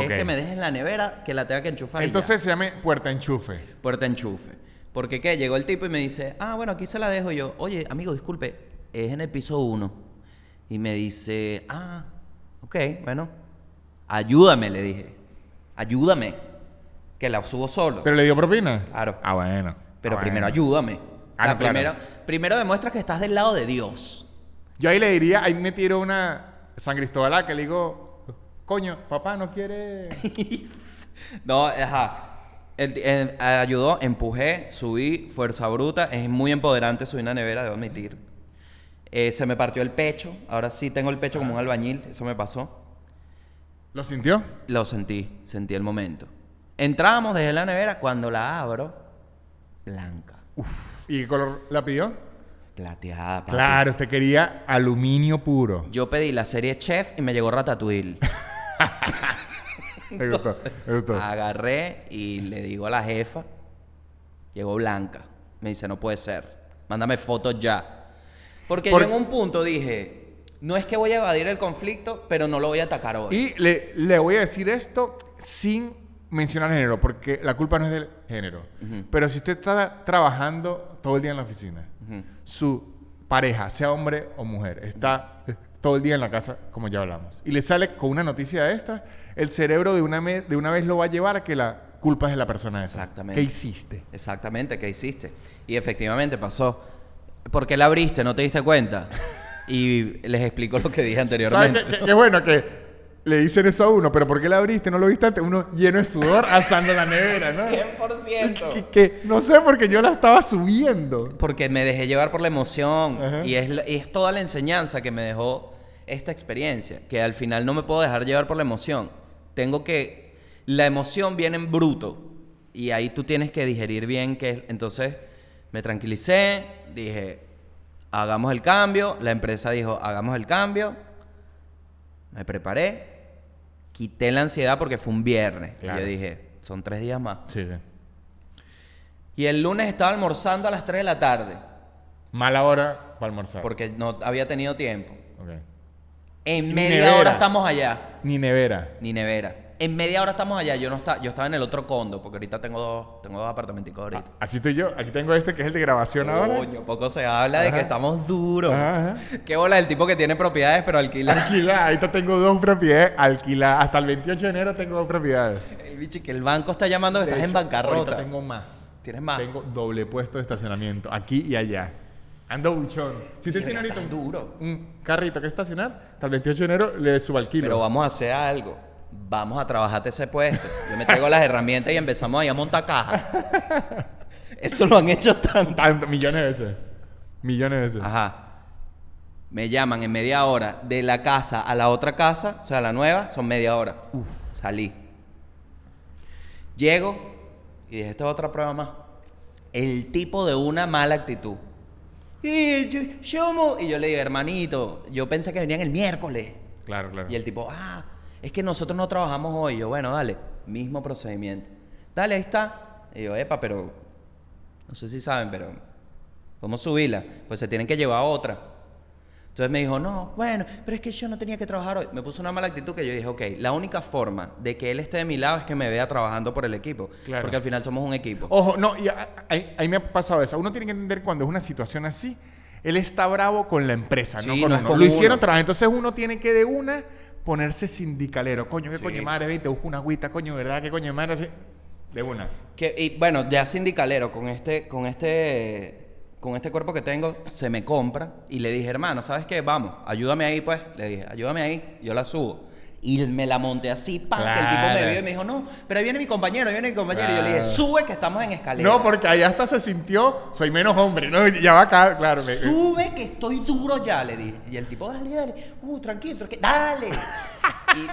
Que es que me dejes la nevera que la tenga que enchufar. Entonces se llama puerta enchufe. puerta enchufe. Porque qué, llegó el tipo y me dice, ah, bueno, aquí se la dejo yo. Oye, amigo, disculpe, es en el piso 1. Y me dice, ah, ok, bueno, ayúdame, le dije. Ayúdame, que la subo solo. ¿Pero le dio propina? Claro. Ah, bueno. Pero Ah, primero bueno. ayúdame. O Ah, sea, no, claro. primero, primero demuestra que estás del lado de Dios. Yo ahí le diría, ahí me tiro una San Cristóbal que le digo, coño, papá no quiere. No, ajá. El ayudó, empujé, subí, fuerza bruta. Es muy empoderante subir una nevera, debo admitir. Eh, se me partió el pecho. Ahora sí tengo el pecho como un albañil. Eso me pasó. ¿Lo sintió? Lo sentí, sentí el momento. Entramos desde la nevera. Cuando la abro, blanca. ¿Y qué color la pidió? Plateada, papi. Claro, usted quería aluminio puro. Yo pedí la serie Chef y me llegó Ratatouille. Me gustó, me gustó. Agarré y le digo a la jefa, llegó blanca. Me dice, no puede ser. Mándame fotos ya. Porque Por- yo en un punto dije, no es que voy a evadir el conflicto, pero no lo voy a atacar hoy. Y le, le voy a decir esto sin mencionar género, porque la culpa no es del género. Pero si usted está trabajando todo el día en la oficina, su pareja, sea hombre o mujer, está todo el día en la casa, como ya hablamos. Y le sale con una noticia de esta, el cerebro de una, de una vez lo va a llevar a que la culpa es de la persona esa. Exactamente. ¿Qué hiciste? Exactamente, ¿qué hiciste? Y efectivamente pasó. ¿Por qué la abriste? ¿No te diste cuenta? Y les explico lo que dije ¿Sabes anteriormente. qué, qué- qué bueno que le dicen eso a uno? Pero ¿por qué la abriste? ¿No lo viste antes? Uno lleno de sudor alzando la nevera, ¿no? 100%. Que, que- no sé, porque yo la estaba subiendo. Porque me dejé llevar por la emoción. Ajá. Y es toda la enseñanza que me dejó esta experiencia. Que al final no me puedo dejar llevar por la emoción. Tengo que... La emoción viene en bruto. Y ahí tú tienes que digerir bien que... Entonces me tranquilicé. Dije, hagamos el cambio. La empresa dijo, hagamos el cambio. Me preparé. Quité la ansiedad porque fue un viernes. Claro. Y yo dije, son tres días más. Sí, sí. Y el lunes estaba almorzando a las 3 de la tarde. Mala hora para almorzar. Porque no había tenido tiempo. En media nevera. hora estamos allá. Ni nevera. Ni nevera. En media hora estamos allá. Yo no estaba, yo estaba en el otro condo, porque ahorita tengo dos, tengo dos apartamenticos ahorita. Así estoy yo. Aquí tengo este que es el de grabación ahora. Coño, poco se habla de Ajá. que estamos duros. Ajá, ajá. Qué bola el tipo que tiene propiedades, pero alquila. Alquilada. Ahorita tengo dos propiedades alquiladas. Hasta el 28 de enero tengo dos propiedades. el bicho que el banco está llamando que De estás en bancarrota. Ahorita tengo más. ¿Tienes más? Tengo doble puesto de estacionamiento. Aquí y allá. Ando buchón. Si usted tiene ahorita un, duro. un carrito que estacionar, hasta el 28 de enero le subalquilo. Pero vamos a hacer algo. Vamos a trabajarte ese puesto. Yo me traigo las herramientas y empezamos ahí a montar cajas. Eso lo han hecho tanto. Tanto, millones de veces. Millones de veces. Ajá. Me llaman en media hora de la casa a la otra casa, o sea, la nueva, son media hora. Uf, salí. Llego y dije, esta es otra prueba más. El tipo de una mala actitud. Y yo, yo mo-". y yo le digo, hermanito, yo pensé que venían el miércoles. Claro, claro. Y el tipo, ah, es que nosotros no trabajamos hoy. Yo, bueno, dale, mismo procedimiento. Dale, ahí está. Y yo, epa, pero no sé si saben, pero ¿cómo subirla? Pues se tienen que llevar otra. Entonces me dijo, no, bueno, pero es que yo no tenía que trabajar hoy. Me puso una mala actitud que yo dije, ok, la única forma de que él esté de mi lado es que me vea trabajando por el equipo. Claro. Porque al final somos un equipo. Ojo, no, y a- a- ahí, ahí me ha pasado eso. Uno tiene que entender cuando es una situación así, él está bravo con la empresa, no con no uno. con Lo hicieron trabajar. Entonces uno tiene que de una ponerse sindicalero. Coño, qué Sí. coño madre, ve, te busco una agüita, coño, ¿verdad? ¿Qué coño madre? Así. De una. Que, y bueno, ya sindicalero, con este, con este, con este cuerpo que tengo, se me compra. Y le dije, hermano, ¿sabes qué? Vamos, ayúdame ahí, pues. Le dije, ayúdame ahí, yo la subo. Y me la monté así, pan, que el tipo me vio y me dijo, no, pero ahí viene mi compañero, ahí viene mi compañero. Y yo le dije, sube que estamos en escalera. No, porque ahí hasta se sintió, soy menos hombre, ¿no? Ya va acá, claro. me- Sube que estoy duro ya, le dije. Y el tipo, dale, dale. Uh, tranquilo, tranquilo. Dale.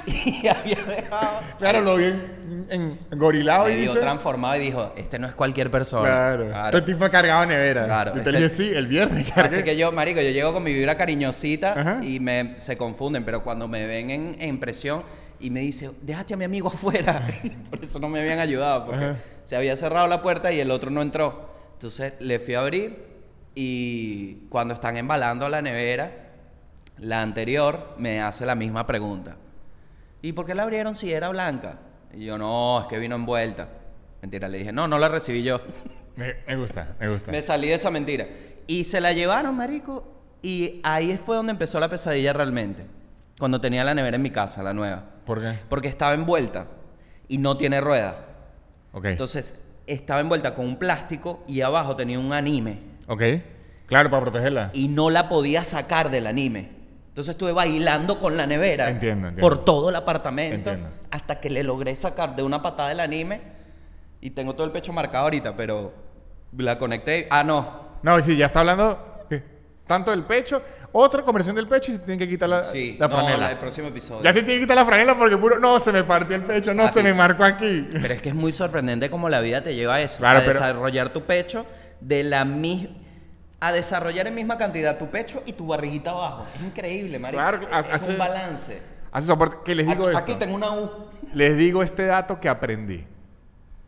Y, y había dejado. Claro, lo vi en, en, en gorilado y dice... transformado y dijo, este no es cualquier persona. Claro. Este tipo cargaba nevera. Claro, Y usted este- sí, el viernes cargué. Así que yo, marico, yo llego con mi vibra cariñosita Ajá. y me, se confunden, pero cuando me ven en, en presión y me dice, déjate a mi amigo afuera. Por eso no me habían ayudado, porque Ajá. se había cerrado la puerta y el otro no entró. Entonces le fui a abrir y cuando están embalando la nevera, la anterior me hace la misma pregunta. ¿Y por qué la abrieron si era blanca? Y yo, no, es que vino envuelta. Mentira, le dije, no, no la recibí yo. Me, me gusta, me gusta. Me salí de esa mentira. Y se la llevaron, marico. Y ahí fue donde empezó la pesadilla realmente. Cuando tenía la nevera en mi casa, la nueva. ¿Por qué? Porque estaba envuelta y no tiene rueda. Ok. Entonces, estaba envuelta con un plástico y abajo tenía un anime. ok. Claro, para protegerla. Y no la podía sacar del anime. Entonces estuve bailando con la nevera Entiendo, entiendo. por todo el apartamento Entiendo. hasta que le logré sacar de una patada el anime y tengo todo el pecho marcado ahorita, pero la conecté. Ah, no, No, sí, ya está hablando eh, tanto del pecho. Otra conversión del pecho y se tiene que quitar la, Sí, la no, franela. la del próximo episodio. Ya se tiene que quitar la franela porque puro. No, se me partió el pecho, no, Ah, se me marcó aquí. Pero es que es muy sorprendente cómo la vida te lleva a eso. Claro, a pero- desarrollar tu pecho de la misma... A desarrollar en misma cantidad tu pecho y tu barriguita abajo. Es increíble, marico. Claro, es, hace- un balance. Hace soporte. Que les digo aquí, esto. aquí tengo una U. Les digo este dato que aprendí.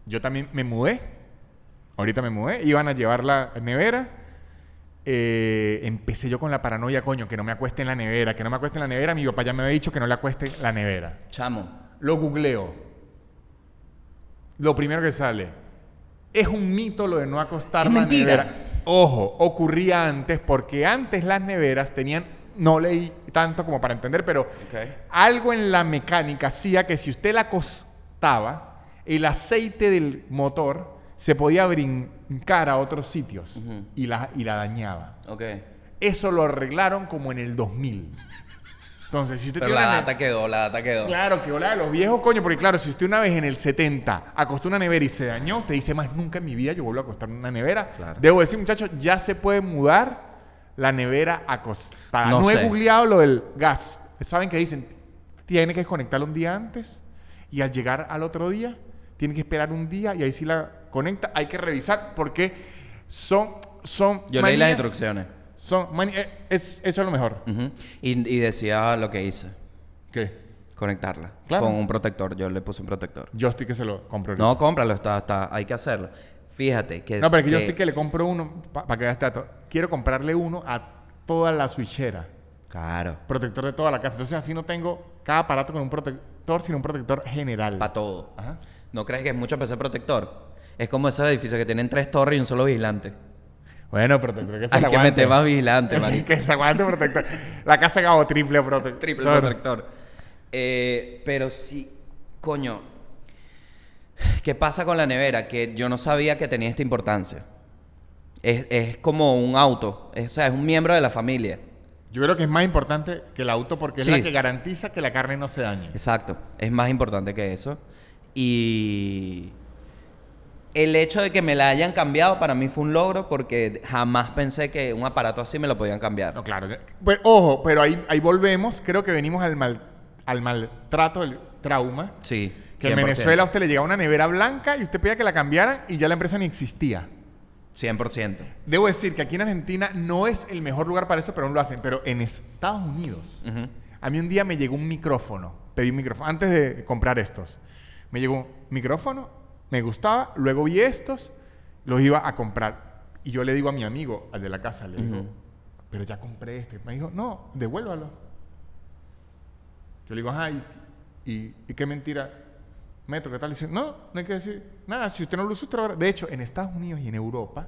Yo también me mudé. Ahorita me mudé. Iban a llevar la nevera. Eh, empecé yo con la paranoia, coño, que no me acueste en la nevera, que no me acueste en la nevera. Mi papá ya me había dicho que no le acueste en la nevera. Chamo. Lo googleo. Lo primero que sale. Es un mito lo de no acostar Es la mentira. nevera. Ojo, ocurría antes porque antes las neveras tenían no leí tanto como para entender, pero algo en la mecánica hacía que si usted la acostaba, el aceite del motor se podía brincar a otros sitios y, la, y la dañaba. Ok. Eso lo arreglaron como en el 2000. Entonces, si usted Pero tiene la una data quedó, la data quedó. Claro, que hola de los viejos, coño, porque claro, si usted una vez en el 70 acostó una nevera y se dañó, usted dice más nunca en mi vida yo vuelvo a acostar una nevera. Claro. Debo decir, muchachos, ya se puede mudar la nevera acostada. No, No he googleado lo del gas. ¿Saben qué dicen? Tiene que desconectarlo un día antes y al llegar al otro día, tiene que esperar un día y ahí sí la conecta. Hay que revisar porque son. son Yo leí las manías- instrucciones. Son eh, es, eso es lo mejor. Y, y decía lo que hice. ¿Qué? Conectarla. Claro. Con un protector. Yo le puse un protector. Yo estoy que se lo compro. ahorita. No, cómpralo. Está, está, hay que hacerlo. Fíjate que... No, pero es que yo estoy que le compro uno, para que veas dato. Quiero comprarle uno a toda la switchera. Claro. Protector de toda la casa. Entonces así no tengo cada aparato con un protector, sino un protector general. Para todo. Ajá. ¿No crees que es mucho PC protector? Es como esos edificios que tienen tres torres y un solo vigilante. Bueno, protector que se Hay que aguante. meter más vigilante, marico. que se aguante protector. La casa acabó triple protector. Triple protector. Eh, pero sí, coño. ¿Qué pasa con la nevera? Que yo no sabía que tenía esta importancia. Es, es como un auto. Es, o sea, es un miembro de la familia. Yo creo que es más importante que el auto porque es Sí. la que garantiza que la carne no se dañe. Exacto. Es más importante que eso. Y el hecho de que me la hayan cambiado para mí fue un logro porque jamás pensé que un aparato así me lo podían cambiar. No, claro. Pues, ojo, pero ahí, ahí volvemos. Creo que venimos al, mal, al maltrato, el trauma. Sí. Que en 100%. Venezuela a usted le llegaba una nevera blanca y usted pedía que la cambiaran y ya la empresa ni existía. 100%. Debo decir que aquí en Argentina no es el mejor lugar para eso, pero aún lo hacen. Pero en Estados Unidos, a mí un día me llegó un micrófono. Pedí un micrófono. Antes de comprar estos, me llegó un micrófono, me gustaba, luego vi estos, los iba a comprar. Y yo le digo a mi amigo, al de la casa, le digo, pero ya compré este. Me dijo, no, devuélvalo. Yo le digo, ajá, ¿y, y, y qué mentira? Meto, ¿qué tal? Dice, no, no hay que decir nada. Si usted no lo usa, usted lo agarra". De hecho, en Estados Unidos y en Europa,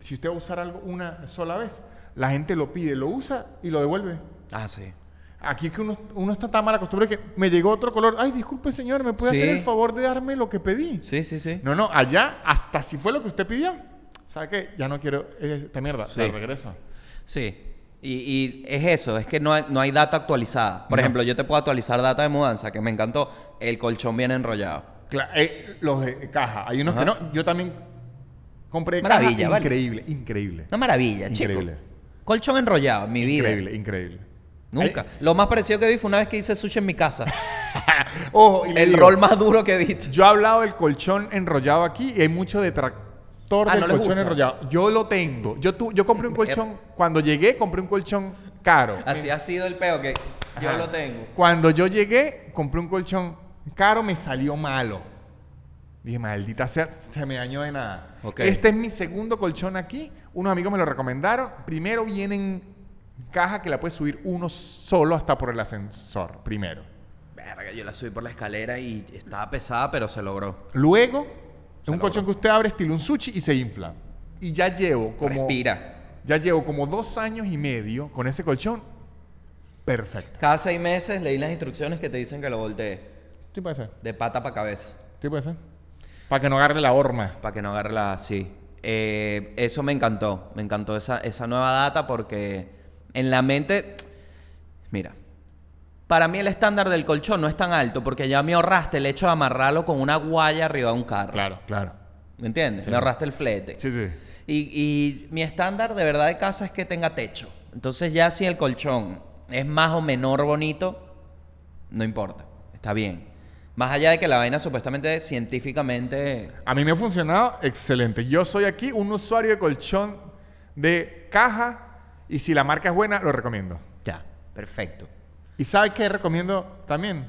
si usted va a usar algo una sola vez, la gente lo pide, lo usa y lo devuelve. Ah, sí. Aquí que uno, uno está tan mal acostumbrado que me llegó otro color. Ay, disculpe, señor, ¿me puede Sí. hacer el favor de darme lo que pedí? Sí, sí, sí. No, no, allá, hasta si fue lo que usted pidió, ¿sabe qué? Ya no quiero esta mierda, Sí. la regreso. Sí. Y, y es eso, es que no hay, no hay data actualizada. Por No. ejemplo, yo te puedo actualizar data de mudanza, que me encantó. El colchón viene enrollado. Cla- eh, los de caja, hay unos Ajá. que no. Yo también compré Maravilla, caja. vale. Increíble, increíble. Una maravilla, chico. Increíble. Colchón enrollado, en mi vida. Increíble, increíble. Nunca. Lo más parecido que vi fue una vez que hice sushi en mi casa. ojo, y le el digo, rol más duro que he visto. Yo he hablado del colchón enrollado aquí y hay mucho detractor Ah, del ¿no les colchón enrollado. Yo lo tengo. Yo, tu- yo compré un colchón, cuando llegué, compré un colchón caro. Así ha sido el peo que yo lo tengo. Cuando yo llegué, compré un colchón caro, me salió malo. Dije, maldita sea, se me dañó de nada. Este es mi segundo colchón aquí. Unos amigos me lo recomendaron. Primero viene en caja que la puedes subir uno solo hasta por el ascensor. Primero. Verga, yo la subí por la escalera y estaba pesada, pero se logró. Luego, es un logró. colchón que usted abre estilo un sushi y se infla. Y ya llevo como... Respira. Ya llevo como dos años y medio con ese colchón. Perfecto. Cada seis meses leí las instrucciones que te dicen que lo voltees. Sí puede ser. De pata para cabeza. Sí puede ser. Para que no agarre la horma. Para que no agarre la... Sí. Eh, eso me encantó. Me encantó esa, esa nueva data porque en la mente... Mira. Para mí el estándar del colchón no es tan alto porque ya me ahorraste el hecho de amarrarlo con una guaya arriba de un carro. Claro, claro. ¿Me entiendes? Me ahorraste el flete. Sí, sí. Y, y mi estándar de verdad de casa es que tenga techo. Entonces ya si el colchón es más o menor bonito, no importa. Está bien. Más allá de que la vaina supuestamente científicamente... A mí me ha funcionado excelente. Yo soy aquí un usuario de colchón de caja y si la marca es buena, lo recomiendo. Ya, perfecto. ¿Y sabe qué recomiendo también?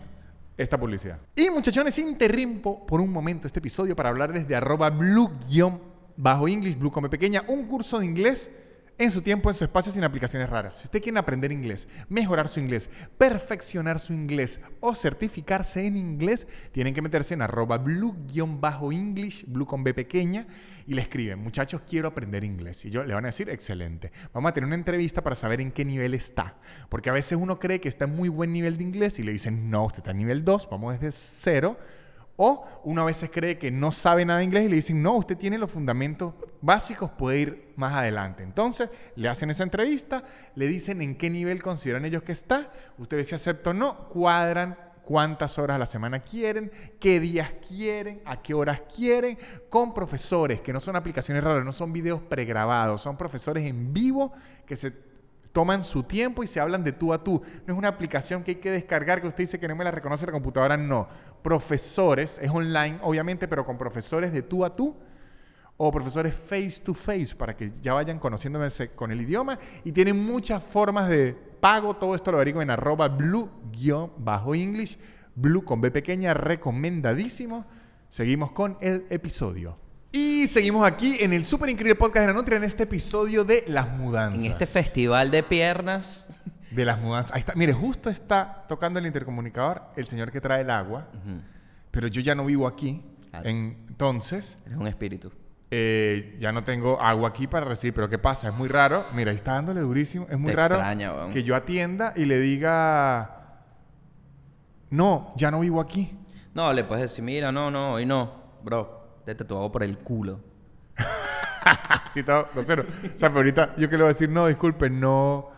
Esta publicidad. Y muchachones, interrumpo por un momento este episodio para hablarles de arroba blue guion bajo English, blue come pequeña, un curso de inglés en su tiempo, en su espacio, sin aplicaciones raras. Si usted quiere aprender inglés, mejorar su inglés, perfeccionar su inglés o certificarse en inglés, tienen que meterse en arroba blue-english, blue con B pequeña, y le escriben, muchachos, quiero aprender inglés. Y yo le van a decir, excelente. Vamos a tener una entrevista para saber en qué nivel está. Porque a veces uno cree que está en muy buen nivel de inglés y le dicen, no, usted está en nivel 2, vamos desde cero o uno a veces cree que no sabe nada de inglés y le dicen, no, usted tiene los fundamentos básicos, puede ir más adelante. Entonces, le hacen esa entrevista, le dicen en qué nivel consideran ellos que está, usted ve si acepta o no, cuadran cuántas horas a la semana quieren, qué días quieren, a qué horas quieren, con profesores que no son aplicaciones raras, no son videos pregrabados, son profesores en vivo que se toman su tiempo y se hablan de tú a tú. No es una aplicación que hay que descargar que usted dice que no me la reconoce la computadora, no. Profesores, es online obviamente, pero con profesores de tú a tú o profesores face to face para que ya vayan conociéndose con el idioma y tienen muchas formas de pago. Todo esto lo averiguo en arroba blue-english, blue con B pequeña, recomendadísimo. Seguimos con el episodio. Y seguimos aquí en el súper increíble podcast de la Nutria en este episodio de las mudanzas. En este festival de piernas. De las mudanzas. Ahí está. Mire, justo está tocando el intercomunicador el señor que trae el agua. Pero yo ya no vivo aquí. Ah. Entonces, Eres un espíritu. eh, ya no tengo agua aquí para recibir. Pero ¿qué pasa? Es muy raro. Mira, ahí está dándole durísimo. Es muy Te raro extraña, weón. que yo atienda y le diga... No, ya no vivo aquí. No, le puedes decir, mira, no, no, hoy no. Bro, tu hago por el culo. Sí, todo grosero. O sea, pero ahorita yo que le voy a decir, no, disculpe, no...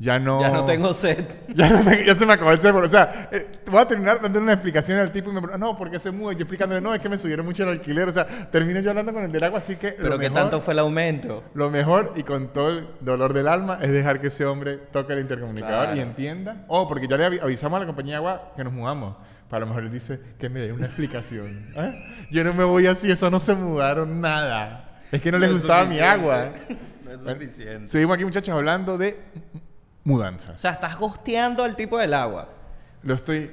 Ya no... Ya no tengo sed. Ya, no tengo- ya se me acabó el cerebro. O sea, eh, voy a terminar dándole una explicación al tipo y me pregunta, no, ¿por qué se mueve? Yo explicándole, no, es que me subieron mucho el alquiler. O sea, termino yo hablando con el del agua, así que. Pero ¿qué mejor- tanto fue el aumento? Lo mejor y con todo el dolor del alma es dejar que ese hombre toque el intercomunicador Claro. y entienda. Oh, porque ya le avi- avisamos a la compañía de agua que nos mudamos. Para lo mejor él dice que me dé una explicación. ¿eh? Yo no me voy así, eso no se mudaron nada. Es que no, les es gustaba mi agua. No es Bueno, suficiente. Seguimos aquí, muchachos, hablando de O mudanzas. sea, estás gosteando al tipo del agua. Lo estoy.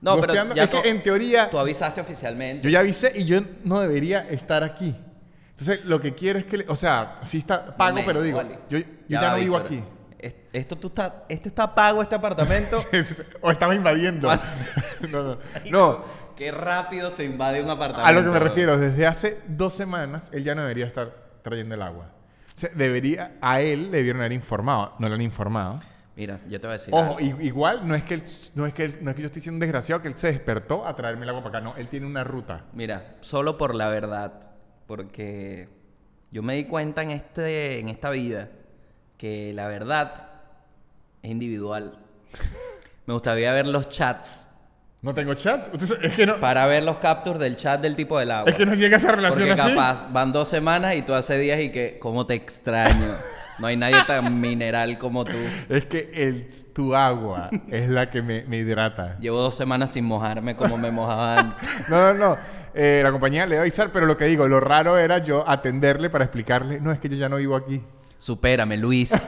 No, pero gosteando. ya es tú- que en teoría. Tú avisaste oficialmente. Yo ya avisé y yo no debería estar aquí. Entonces, lo que quiero es que, le- o sea, sí está pago, Momento, pero digo, vale. yo, yo ya, no vivo aquí. Es- Esto tú está, este está pago, este apartamento. Sí, sí, sí. o estaba invadiendo. Ah. no, no. No, Qué rápido se invade un apartamento. a lo que me refiero, desde hace dos semanas él ya no debería estar trayendo el agua. O sea, debería, a él le debieron haber informado, no le han informado. Mira, yo te voy a decir. Ojo, algo. igual no es que él- no es que él- no es que yo estoy siendo desgraciado que él se despertó a traerme el agua para acá, no, él tiene una ruta. Mira, solo por la verdad. Porque yo me di cuenta en, este, en esta vida que la verdad es individual. Me gustaría ver los chats No tengo chat, es que no, para ver los captures del chat del tipo del agua. es que no llega esa relación Porque así. capaz van dos semanas y tú hace días y que, ¿cómo te extraño? No hay nadie tan mineral como tú. Es que el, tu agua es la que me, me hidrata. Llevo dos semanas sin mojarme como me mojaba antes. No, no, no. Eh, la compañía le va a avisar, pero lo que digo, lo raro era yo atenderle para explicarle, no, es que yo ya no vivo aquí. Supérame, Luis.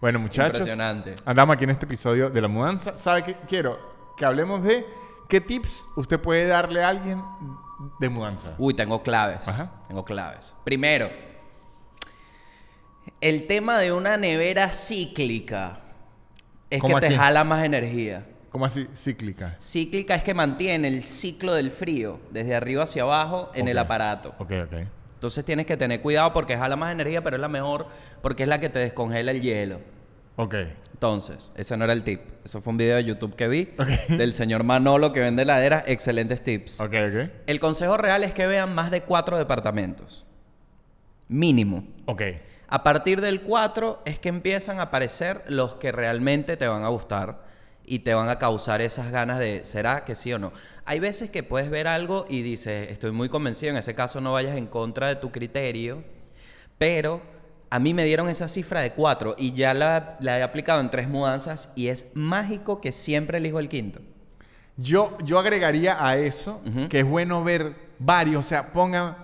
Bueno, muchachos. Impresionante. Andamos aquí en este episodio de la mudanza. ¿Sabe qué quiero? Que hablemos de qué tips usted puede darle a alguien de mudanza. Uy, tengo claves. Ajá. Tengo claves. Primero, el tema de una nevera cíclica es que ¿Cómo te jala más energía. ¿Cómo así? Cíclica. Cíclica es que mantiene el ciclo del frío desde arriba hacia abajo en el aparato. Ok, ok. Entonces tienes que tener cuidado porque jala más energía, pero es la mejor porque es la que te descongela el hielo. Ok. Entonces, ese no era el tip. Eso fue un video de YouTube que vi del señor Manolo que vende heladeras. Excelentes tips. Ok, ok. El consejo real es que vean más de cuatro departamentos. Mínimo. Ok. A partir del 4 es que empiezan a aparecer los que realmente te van a gustar y te van a causar esas ganas de, ¿será que sí o no? Hay veces que puedes ver algo y dices, estoy muy convencido, en ese caso no vayas en contra de tu criterio, pero a mí me dieron esa cifra de 4 y ya la, la he aplicado en tres mudanzas y es mágico que siempre elijo el quinto. Yo, yo agregaría a eso que es bueno ver varios, o sea, pongan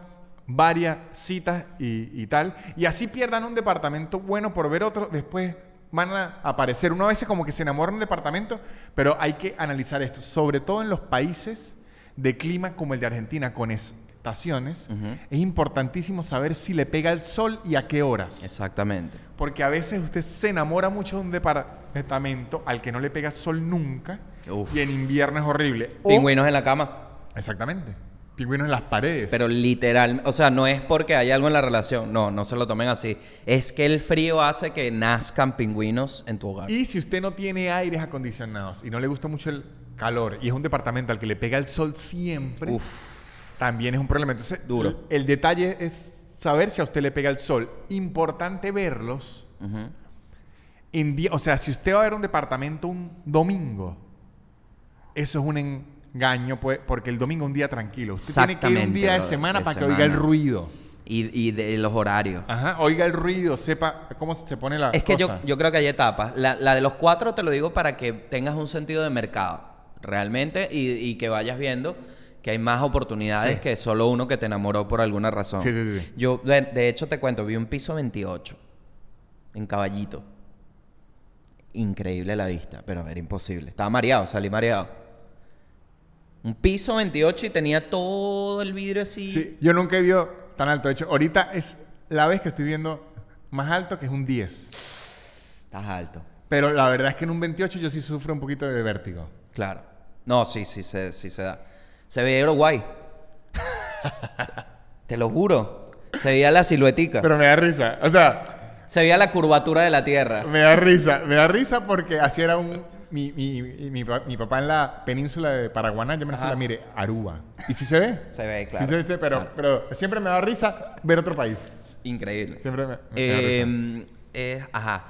varias citas y, y tal, y así pierdan un departamento bueno por ver otro, después van a aparecer. Uno a veces como que se enamora de un departamento, pero hay que analizar esto, sobre todo en los países de clima como el de Argentina, con es- estaciones, es importantísimo saber si le pega el sol y a qué horas. Exactamente. Porque a veces usted se enamora mucho de un departamento al que no le pega sol nunca Uf. y en invierno es horrible. O- Pingüinos en la cama. Exactamente. Pingüinos en las paredes. Pero literal, o sea, no es porque hay algo en la relación, no, no se lo tomen así. Es que el frío hace que nazcan pingüinos en tu hogar. Y si usted no tiene aires acondicionados y no le gusta mucho el calor y es un departamento al que le pega el sol siempre, Uf. también es un problema. Entonces, Duro. El, el detalle es saber si a usted le pega el sol. Importante verlos Ujú. en día. O sea, si usted va a ver un departamento un domingo, eso es un engaño, pues, porque el domingo es un día tranquilo. Usted tiene que ir un día de semana de para que oiga el ruido. Y, y de los horarios. Ajá, oiga el ruido, sepa cómo se pone la Es que yo, yo creo que hay etapas. La, la de los cuatro te lo digo para que tengas un sentido de mercado, realmente, y, y que vayas viendo que hay más oportunidades Sí. que solo uno que te enamoró por alguna razón. Sí, sí, sí. Yo, de, de hecho, te cuento, vi un piso 28 en Caballito. Increíble la vista, pero era imposible. Estaba mareado, salí mareado. Un piso 28 y tenía todo el vidrio así. Sí, yo nunca he visto tan alto. De hecho, ahorita es la vez que estoy viendo más alto, que es un 10. Estás alto. Pero la verdad es que en un 28 yo sí sufro un poquito de vértigo. Claro. No, sí, sí, se, sí se da. Se veía guay. Te lo juro. Se veía la siluetica. Pero me da risa. O sea, Se veía la curvatura de la tierra. me da risa. Me da risa porque así era un... Mi, mi, mi, mi pa- mi papá en la península de Paraguaná, yo me la mire, Aruba. ¿Y si se ve? Se ve, claro. Sí se ve, sí, pero, Claro. pero siempre me da risa ver otro país. Increíble. Siempre me, me da risa. Eh, eh, ajá.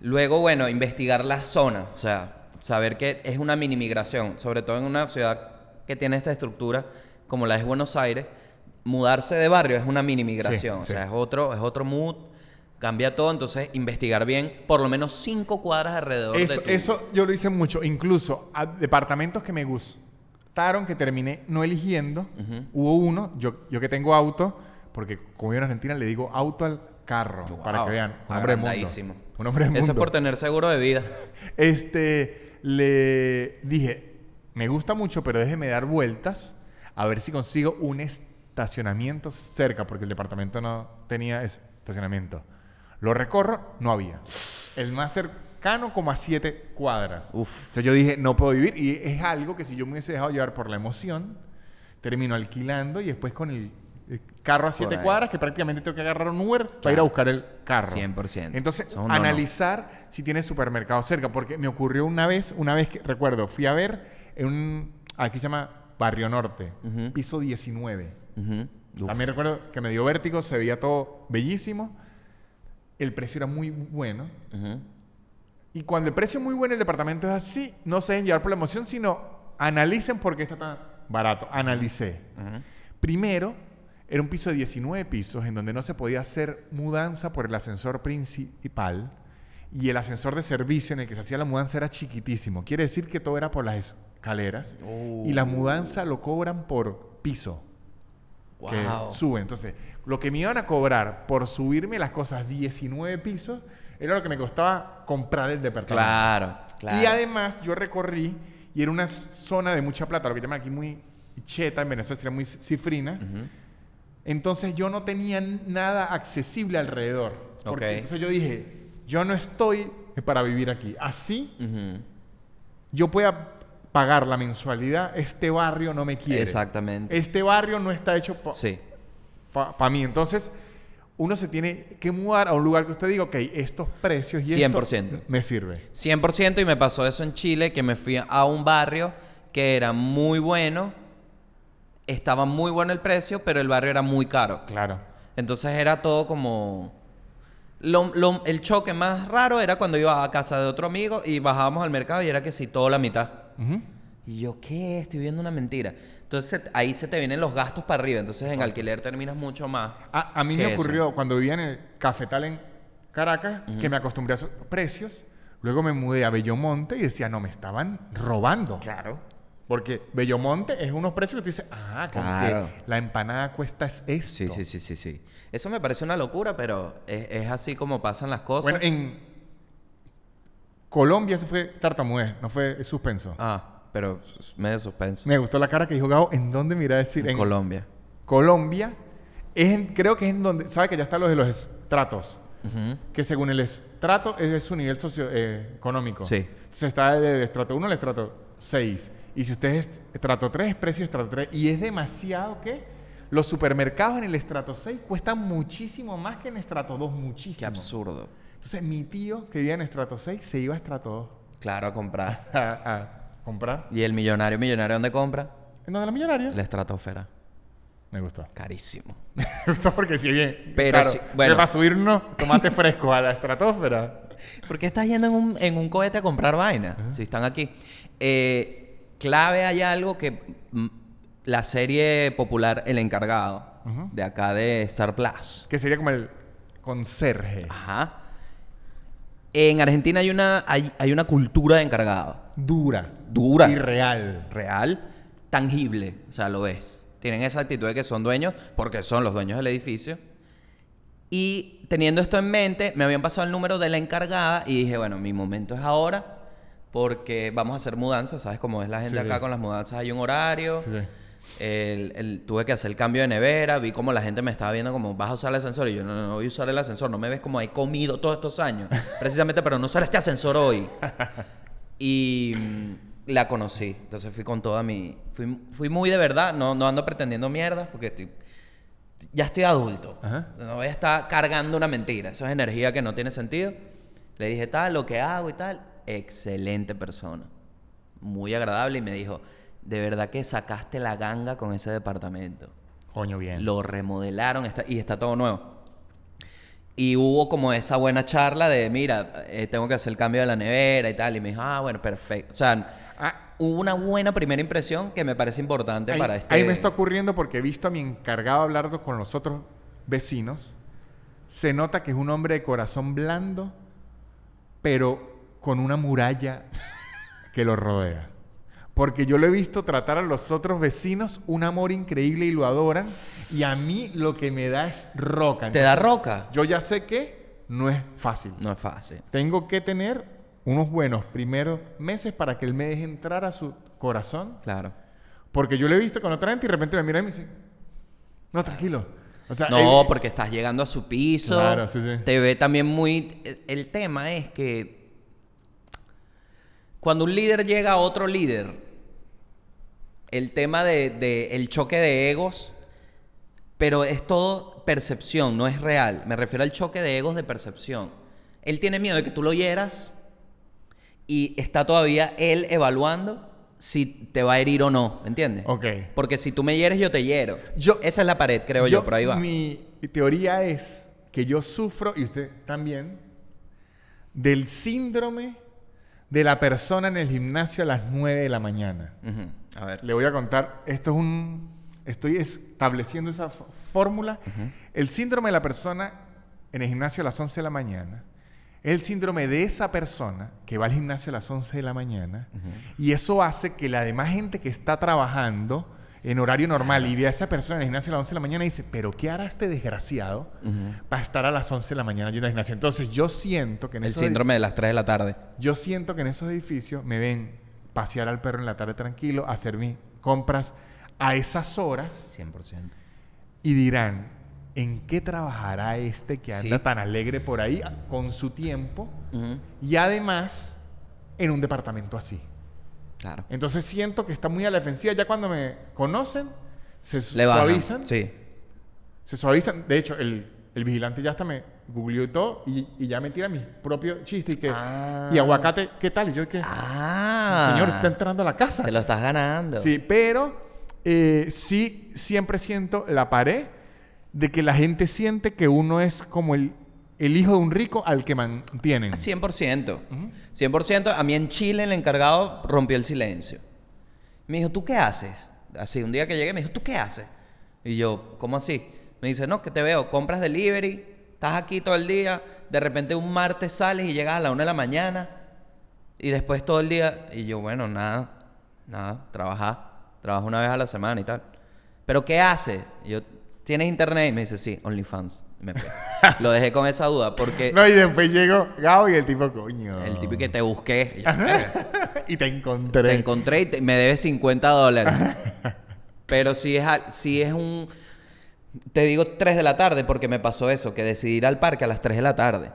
Luego, bueno, investigar la zona. O sea, saber que es una mini migración. Sobre todo en una ciudad que tiene esta estructura como la es Buenos Aires. Mudarse de barrio es una mini migración. Sí, o sí. sea, es otro, es otro mood. Cambia todo. Entonces, investigar bien por lo menos cinco cuadras alrededor Eso, de tu... eso yo lo hice mucho. Incluso a departamentos que me gustaron, que terminé no eligiendo. Hubo uno, yo, yo que tengo auto, porque como vivo en Argentina le digo auto al carro, para que vean. Un hombre mundo. Un hombre mundo. Eso es por tener seguro de vida. Este, le dije, me gusta mucho, pero déjeme dar vueltas a ver si consigo un estacionamiento cerca, porque el departamento no tenía estacionamiento. Lo recorro, no había. El más cercano como a siete cuadras. Uf. Entonces yo dije, no puedo vivir. Y es algo que si yo me hubiese dejado llevar por la emoción, termino alquilando y después con el eh, carro a siete cuadras, que prácticamente tengo que agarrar un Uber para ir a buscar el carro. 100%. Entonces, analizar si tiene supermercado cerca, porque me ocurrió una vez, una vez que recuerdo, fui a ver en un, aquí se llama Barrio Norte, piso 19. Ujú. Uf. También recuerdo que me dio vértigo, se veía todo bellísimo, el precio era muy bueno. Y cuando el precio es muy bueno, el departamento es así, no se deben llevar por la emoción, sino analicen por qué está tan barato. Analicé. Primero, era un piso de 19 pisos en donde no se podía hacer mudanza por el ascensor principal y el ascensor de servicio en el que se hacía la mudanza era chiquitísimo. Quiere decir que todo era por las escaleras y la mudanza lo cobran por piso que Wow. sube. Entonces, lo que me iban a cobrar por subirme las cosas 19 pisos era lo que me costaba comprar el departamento. Claro, claro. Y además yo recorrí y era una zona de mucha plata, lo que llaman aquí muy cheta, en Venezuela sería muy cifrina. Entonces yo no tenía nada accesible alrededor. Porque Ok. entonces yo dije, yo no estoy para vivir aquí. Así yo pueda pagar la mensualidad, este barrio no me quiere. Exactamente. Este barrio no está hecho para mí. Entonces, uno se tiene que mudar a un lugar que usted diga, ok, estos precios y 100%. esto me sirve. 100% y me pasó eso en Chile, que me fui a un barrio que era muy bueno, estaba muy bueno el precio, pero el barrio era muy caro. Claro. Entonces era todo como... lo- lo- el choque más raro era cuando iba a casa de otro amigo y bajábamos al mercado y era que sí, todo la mitad. Y yo, ¿qué? Estoy viendo una mentira. Entonces ahí se te vienen los gastos para arriba. Entonces en alquiler terminas mucho más. A, a mí me eso. ocurrió cuando vivía en el cafetal en Caracas, que me acostumbré a esos precios. Luego me mudé a Bellomonte y decía, no, me estaban robando. Claro. Porque Bellomonte es unos precios que tú dices, ah, Claro. que la empanada cuesta es esto. Sí, sí, sí, sí, sí. Eso me parece una locura, pero es, es así como pasan las cosas. Bueno, en Colombia se fue tartamudez, no fue suspenso. Ah, pero es medio suspenso. Me gustó la cara que dijo Gabo, ¿en dónde me irá a decir? en Colombia. Colombia, es en- creo que es en donde, ¿sabe que ya está lo de los estratos? Ujú. Que según el estrato es, es su nivel socioeconómico. Sí. Entonces está del estrato 1 al estrato 6. Y si usted es estrato 3, es precio estrato 3. Y es demasiado que los supermercados en el estrato 6 cuestan muchísimo más que en estrato 2, muchísimo. Qué absurdo. Entonces mi tío que vivía en estrato 6 se iba a estrato 2 Claro, a comprar. a, a comprar. ¿Y el millonario, millonario dónde compra? ¿En donde la millonaria? La estratosfera. Me gustó. Carísimo. Me gustó porque si bien. Pero claro, sí, bueno. Para subir unos tomates frescos a la estratosfera. ¿Por qué estás yendo en un, en un cohete a comprar vaina? Si están aquí. Eh, clave hay algo que mm, la serie popular El Encargado, de acá de Star Plus. Que sería como el conserje. Ajá. En Argentina hay una, hay, hay una cultura de encargado. Dura. Dura. Y real. Real, tangible. O sea, lo ves. Tienen esa actitud de que son dueños porque son los dueños del edificio. Y teniendo esto en mente, me habían pasado el número de la encargada y dije, bueno, mi momento es ahora porque vamos a hacer mudanzas, ¿sabes cómo es la gente Sí. acá con las mudanzas? Hay un horario. Sí. El- el- tuve que hacer el cambio de nevera, vi como la gente me estaba viendo como vas a usar el ascensor y yo no, no, no voy a usar el ascensor, no me ves como he comido todos estos años, precisamente pero no usar este ascensor hoy. Y mm, la conocí, entonces fui con toda mi... Fui, fui muy de verdad, no, no ando pretendiendo mierdas porque estoy, ya estoy adulto. Ajá. No voy a estar cargando una mentira, eso es energía que no tiene sentido. Le dije tal, lo que hago y tal. Excelente persona, muy agradable y me dijo, de verdad que sacaste la ganga con ese departamento. Coño, bien. Lo remodelaron está- y está todo nuevo. Y hubo como esa buena charla de, mira, eh, tengo que hacer el cambio de la nevera y tal. Y me dijo, ah, bueno, perfecto. O sea, Ah, hubo una buena primera impresión que me parece importante ahí, para este... ahí me está ocurriendo porque he visto a mi encargado hablando con los otros vecinos. Se nota que es un hombre de corazón blando, pero con una muralla que lo rodea. Porque yo lo he visto tratar a los otros vecinos un amor increíble y lo adoran. Y a mí lo que me da es roca. ¿Te da roca? Yo ya sé que no es fácil. No es fácil. Tengo que tener unos buenos primeros meses para que él me deje entrar a su corazón. Claro. Porque yo lo he visto con otra gente y de repente me mira y me dice, no, tranquilo. O sea, No, él- porque estás llegando a su piso. Claro, sí, sí. Te ve también muy... El tema es que cuando un líder llega a otro líder, el tema de, de el choque de egos, pero es todo percepción, no es real. Me refiero al choque de egos de percepción. Él tiene miedo de que tú lo hieras y está todavía él evaluando si te va a herir o no, ¿entiendes? Ok. Porque si tú me hieres, yo te hiero. Yo- Esa es la pared, creo yo, por ahí va. Mi teoría es que yo sufro, y usted también, del síndrome de la persona en el gimnasio a las 9 de la mañana. Ujú. A ver. Le voy a contar, esto es un... Estoy estableciendo esa fórmula. El síndrome de la persona en el gimnasio a las 11 de la mañana es el síndrome de esa persona que va al gimnasio a las 11 de la mañana y eso hace que la demás gente que está trabajando en horario normal y ve a esa persona en el gimnasio a las 11 de la mañana y dice, pero ¿qué hará este desgraciado para estar a las 11 de la mañana yendo al gimnasio? Entonces yo siento que en El síndrome de las 3 de la tarde. yo siento que en esos edificios me ven pasear al perro en la tarde tranquilo, hacer mis compras a esas horas 100%. y dirán, ¿en qué trabajará este que anda Sí. tan alegre por ahí con su tiempo y además en un departamento así? Claro. Entonces siento que está muy a la defensiva. Ya cuando me conocen, se Le suavizan. Sí. Se suavizan. De hecho, el, el vigilante ya hasta me googleó y todo y, y ya me tira mi propio chiste y que... Ah. Y aguacate, ¿qué tal? Y yo que... Ah. Señor, está entrando a la casa. Te lo estás ganando. Sí, pero eh, sí siempre siento la pared de que la gente siente que uno es como el, el hijo de un rico al que mantienen. 100%. 100%. A mí en Chile el encargado rompió el silencio. Me dijo, ¿tú qué haces? Así, un día que llegué me dijo, ¿tú qué haces? Y yo, ¿cómo así? Me dice, no, que te veo, compras delivery, estás aquí todo el día, de repente un martes sales y llegas a la una de la mañana y después todo el día. Y yo, bueno, nada, nada, trabajar. Trabajo una vez a la semana y tal. ¿Pero qué haces? Yo, ¿tienes internet? Y me dice, sí, OnlyFans. Me. Lo dejé con esa duda porque No, y después llegó Gao y el tipo, coño. el tipo que te busqué. y yo, "Verga". y te encontré. Te encontré y te- me debes 50 dólares. Pero si es, si es un... Te digo 3 de la tarde porque me pasó eso, que decidí ir al parque a las 3 de la tarde.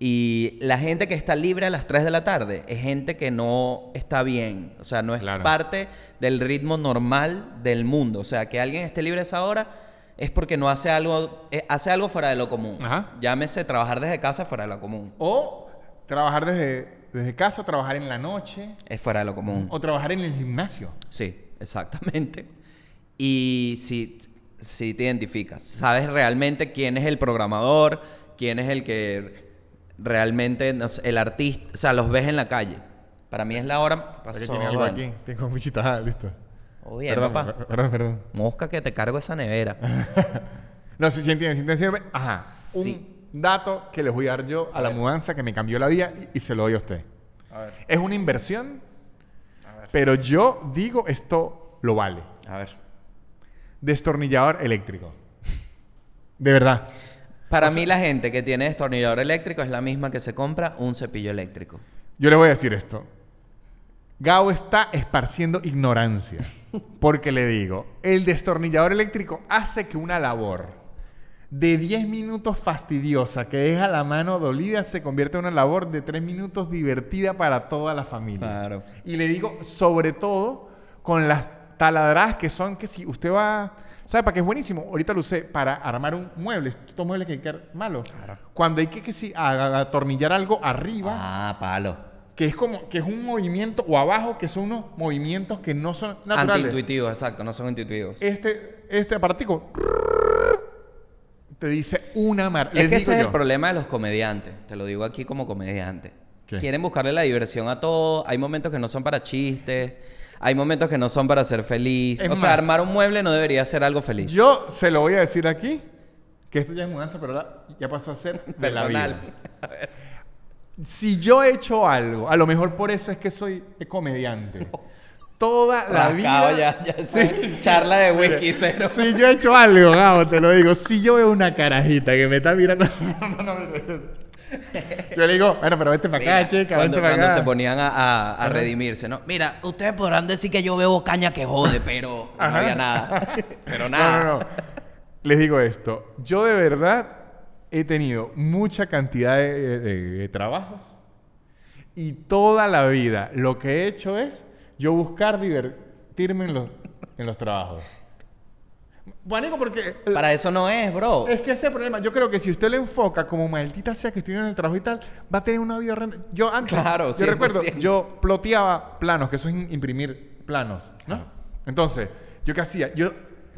Y la gente que está libre a las 3 de la tarde es gente que no está bien. O sea, no es Claro. parte del ritmo normal del mundo. O sea, que alguien esté libre a esa hora es porque no hace algo, eh, hace algo fuera de lo común. Ajá. Llámese trabajar desde casa fuera de lo común. O trabajar desde, desde casa, trabajar en la noche, Es fuera de lo común. o trabajar en el gimnasio. Sí, exactamente. Y si, si te identificas, sabes realmente quién es el programador, quién es el que realmente, no sé, el artista, o sea, los ves en la calle. Para mí es la hora. Pasó, tiene algo bueno. aquí. Tengo muchita. Ah, listo. Perdón, papá. perdón, perdón. Mosca que te cargo esa nevera. No, si, si entienden, si te sirve. Ajá. Sí. Un dato que les voy a dar yo a, la mudanza que me cambió la vida y, y se lo doy a usted. A ver, Es una inversión, a ver. pero yo digo esto lo vale. A ver. Destornillador eléctrico. De verdad. Para mí la gente que tiene destornillador eléctrico es la misma que se compra un cepillo eléctrico. Yo le voy a decir esto. Gao está esparciendo ignorancia. Porque le digo, el destornillador eléctrico hace que una labor de 10 minutos fastidiosa que deja la mano dolida se convierta en una labor de 3 minutos divertida para toda la familia. Claro. Y le digo, sobre todo con las taladradas que son que si usted va... ¿Sabe para qué es buenísimo? Ahorita lo usé para armar un mueble. Estos muebles que hay que malos. Claro. Cuando hay que, que si, atornillar algo arriba Ah, palo. que es como que es un movimiento o abajo que son unos movimientos que no son naturales. Antiintuitivos, exacto, no son intuitivos. Este este aparatico te dice una mar. Es Les que ese es el problema de los comediantes. Te lo digo aquí como comediante. ¿Qué? Quieren buscarle la diversión a todo. Hay momentos que no son para chistes. Hay momentos que no son para ser feliz. Es o sea, más, armar un mueble no debería ser algo feliz. Yo se lo voy a decir aquí que esto ya es mudanza, pero ahora ya pasó a ser de la Personal. vida. Si yo he hecho algo, a lo mejor por eso es que soy comediante. Toda la Rascado vida. ya, ya. sí. Charla de whisky cero. Si yo he hecho algo, Gabo, te lo digo. Si yo veo una carajita que me está mirando. No, no, no, no. Yo le digo, bueno, pero vete para acá, chica, cuando, vete para cuando acá. se ponían a, a- a redimirse, ¿no? Mira, ustedes podrán decir que yo bebo caña que jode, pero no había nada. Pero No, nada. no, no. Les digo esto. Yo de verdad he tenido mucha cantidad de, de- de trabajos y toda la vida lo que he hecho es yo buscar divertirme en los, en los trabajos. Bueno, porque Para eso no es, bro. es que ese problema, yo creo que si usted lo enfoca como maldita sea que estoy en el trabajo y tal, va a tener una vida horrenda. Yo antes, Claro, yo recuerdo, 100%. yo ploteaba planos, que eso es imprimir planos, ¿no? Entonces, ¿yo qué hacía? Yo,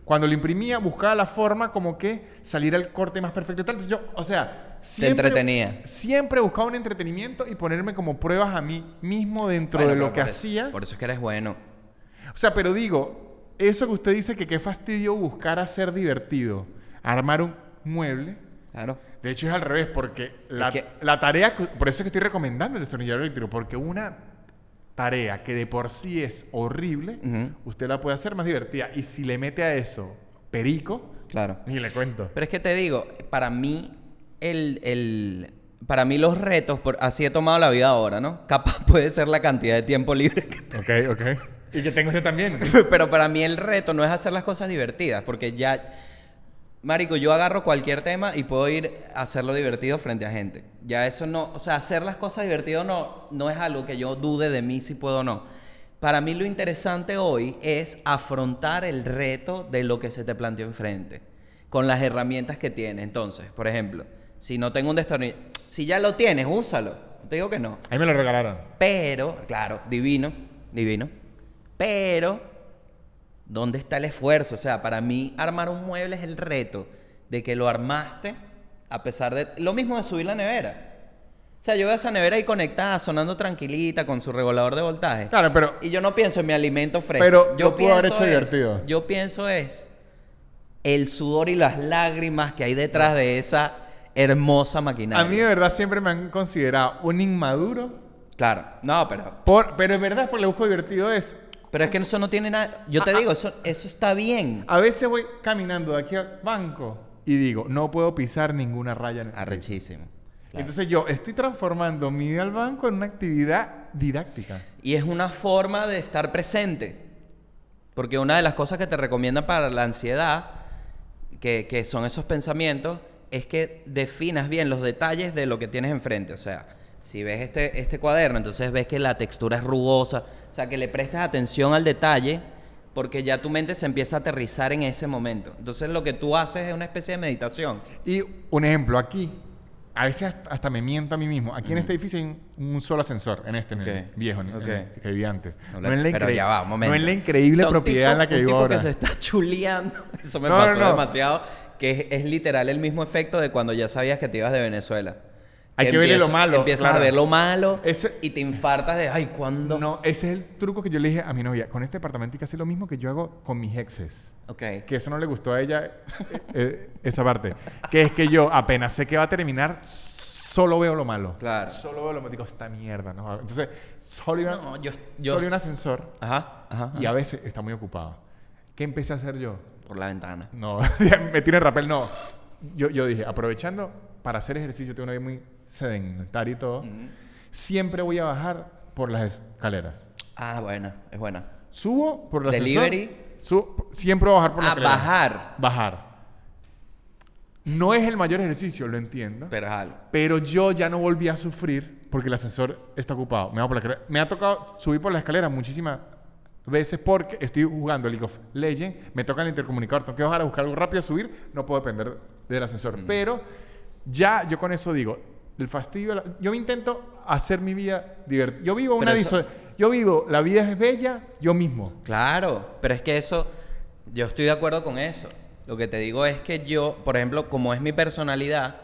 cuando lo imprimía, buscaba la forma como que saliera el corte más perfecto y tal. Entonces yo, o sea, siempre... entretenía. Siempre buscaba un entretenimiento y ponerme como pruebas a mí mismo dentro Bueno, de lo que eso- hacía. Por eso es que eres bueno. O sea, pero digo, eso que usted dice que qué fastidio buscar hacer divertido, armar un mueble. Claro. De hecho es al revés, porque la, que- la tarea, por eso es que estoy recomendando el destornillador eléctrico, porque una tarea que de por sí es horrible, usted la puede hacer más divertida. Y si le mete a eso perico, Claro. ni le cuento. Pero es que te digo, para mí, el, el- para mí los retos, por, así he tomado la vida ahora, ¿no? Capaz puede ser la cantidad de tiempo libre que Ok, ok. Y que tengo yo también. Pero para mí el reto no es hacer las cosas divertidas, porque ya, Marico, yo agarro cualquier tema y puedo ir a hacerlo divertido frente a gente. Ya eso no, o sea, hacer las cosas divertidas no, no es algo que yo dude de mí si puedo o no. Para mí lo interesante hoy es afrontar el reto de lo que se te planteó enfrente, con las herramientas que tienes. Entonces, por ejemplo, si no tengo un destornillador, si ya lo tienes, úsalo. Te digo que no. Ahí me lo regalaron. Pero, claro, divino, divino. Pero, ¿dónde está el esfuerzo? O sea, para mí armar un mueble es el reto de que lo armaste a pesar de... Lo mismo de subir la nevera. O sea, yo veo esa nevera ahí conectada, sonando tranquilita, con su regulador de voltaje. Claro, pero Y yo no pienso en mi alimento fresco. Pero yo lo pudo haber pienso hecho es- divertido. Yo pienso es el sudor y las lágrimas que hay detrás de esa hermosa maquinaria. a mí de verdad siempre me han considerado un inmaduro. Claro. No, pero... Por, pero es verdad, porque le busco divertido es Pero es que eso no tiene nada. Yo te Ah, digo, eso, eso está bien. A veces voy caminando de aquí al banco y digo, no puedo pisar ninguna raya en el. Arrechísimo. Claro. Entonces yo estoy transformando mi ida al banco en una actividad didáctica. y es una forma de estar presente. Porque una de las cosas que te recomiendan para la ansiedad que, que son esos pensamientos, es que definas bien los detalles de lo que tienes enfrente. O sea, si ves este, este cuaderno, entonces ves que la textura es rugosa. O sea, que le prestes atención al detalle porque ya tu mente se empieza a aterrizar en ese momento. Entonces lo que tú haces es una especie de meditación. Y un ejemplo, aquí, a veces hasta, me miento a mí mismo. Aquí en este edificio hay un, un solo ascensor, en este en el viejo, en el- Ok. en el que vivía antes. No, No, la pero ya va, un momento. no es la increíble O sea, un propiedad tipo- en la que un vivo tipo ahora. que se está chuleando. Eso me No, no, pasó demasiado. Que es, es literal el mismo efecto de cuando ya sabías que te ibas de Venezuela. Hay que verle lo malo, Empiezas claro. a ver lo malo Ese- y te infartas de, ay, ¿cuándo? No, ese es el truco que yo le dije a mi novia. Con este departamento hay que hacer lo mismo que yo hago con mis exes. Ok. Que eso no le gustó a ella, eh, eh, esa parte. Que es que yo apenas sé que va a terminar, solo veo lo malo. Claro. Solo veo lo malo. Digo, esta mierda. ¿no? Entonces, solo iba, No, yo- yo- solo iba un ascensor Ajá, ajá. y a ajá. veces está muy ocupado. ¿Qué empecé a hacer yo? Por la ventana. No, me tiré el rapel, no. Yo, yo dije, aprovechando para hacer ejercicio, tengo una vida muy sedentaria y todo, siempre voy a bajar por las escaleras. Ah, buena, es buena. Subo por ascensor, Delivery. subo- siempre voy a bajar por las Ah, escaleras. bajar. Bajar. No es el mayor ejercicio, lo entiendo. Pero es algo. Pero yo ya no volví a sufrir porque el ascensor está ocupado. Me, voy por la escalera. Me ha tocado subir por la escalera muchísimas veces porque estoy jugando League of Legends, me toca el intercomunicador, tengo que bajar a buscar algo rápido, subir, no puedo depender del ascensor. Pero ya yo con eso digo, el fastidio, yo intento hacer mi vida divertida. Yo vivo una eso- yo vivo, la vida es bella yo mismo. Claro, pero es que eso, yo estoy de acuerdo con eso. Lo que te digo es que yo, por ejemplo, como es mi personalidad,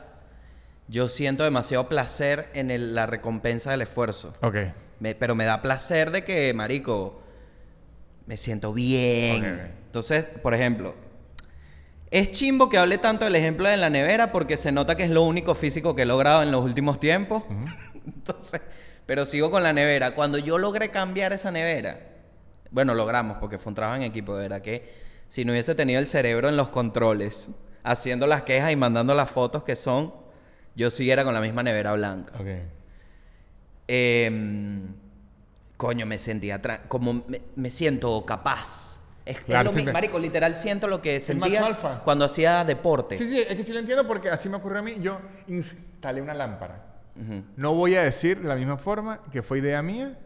yo siento demasiado placer en el- la recompensa del esfuerzo. Ok. Me- pero me da placer de que, marico, me siento bien. Entonces, por ejemplo, es chimbo que hable tanto del ejemplo de la nevera porque se nota que es lo único físico que he logrado en los últimos tiempos. Entonces, pero sigo con la nevera. Cuando yo logré cambiar esa nevera, bueno, logramos porque fue un trabajo en equipo, de verdad que si no hubiese tenido el cerebro en los controles, haciendo las quejas y mandando las fotos que son, yo siguiera con la misma nevera blanca. Ok. Em, coño, me sentía como me, me siento capaz. Es, lo mi- siente- marico, literal siento lo que sentía cuando hacía deporte. Sí, sí, es que sí lo entiendo porque así me ocurrió a mí. Yo instalé una lámpara. No voy a decir de la misma forma que fue idea mía.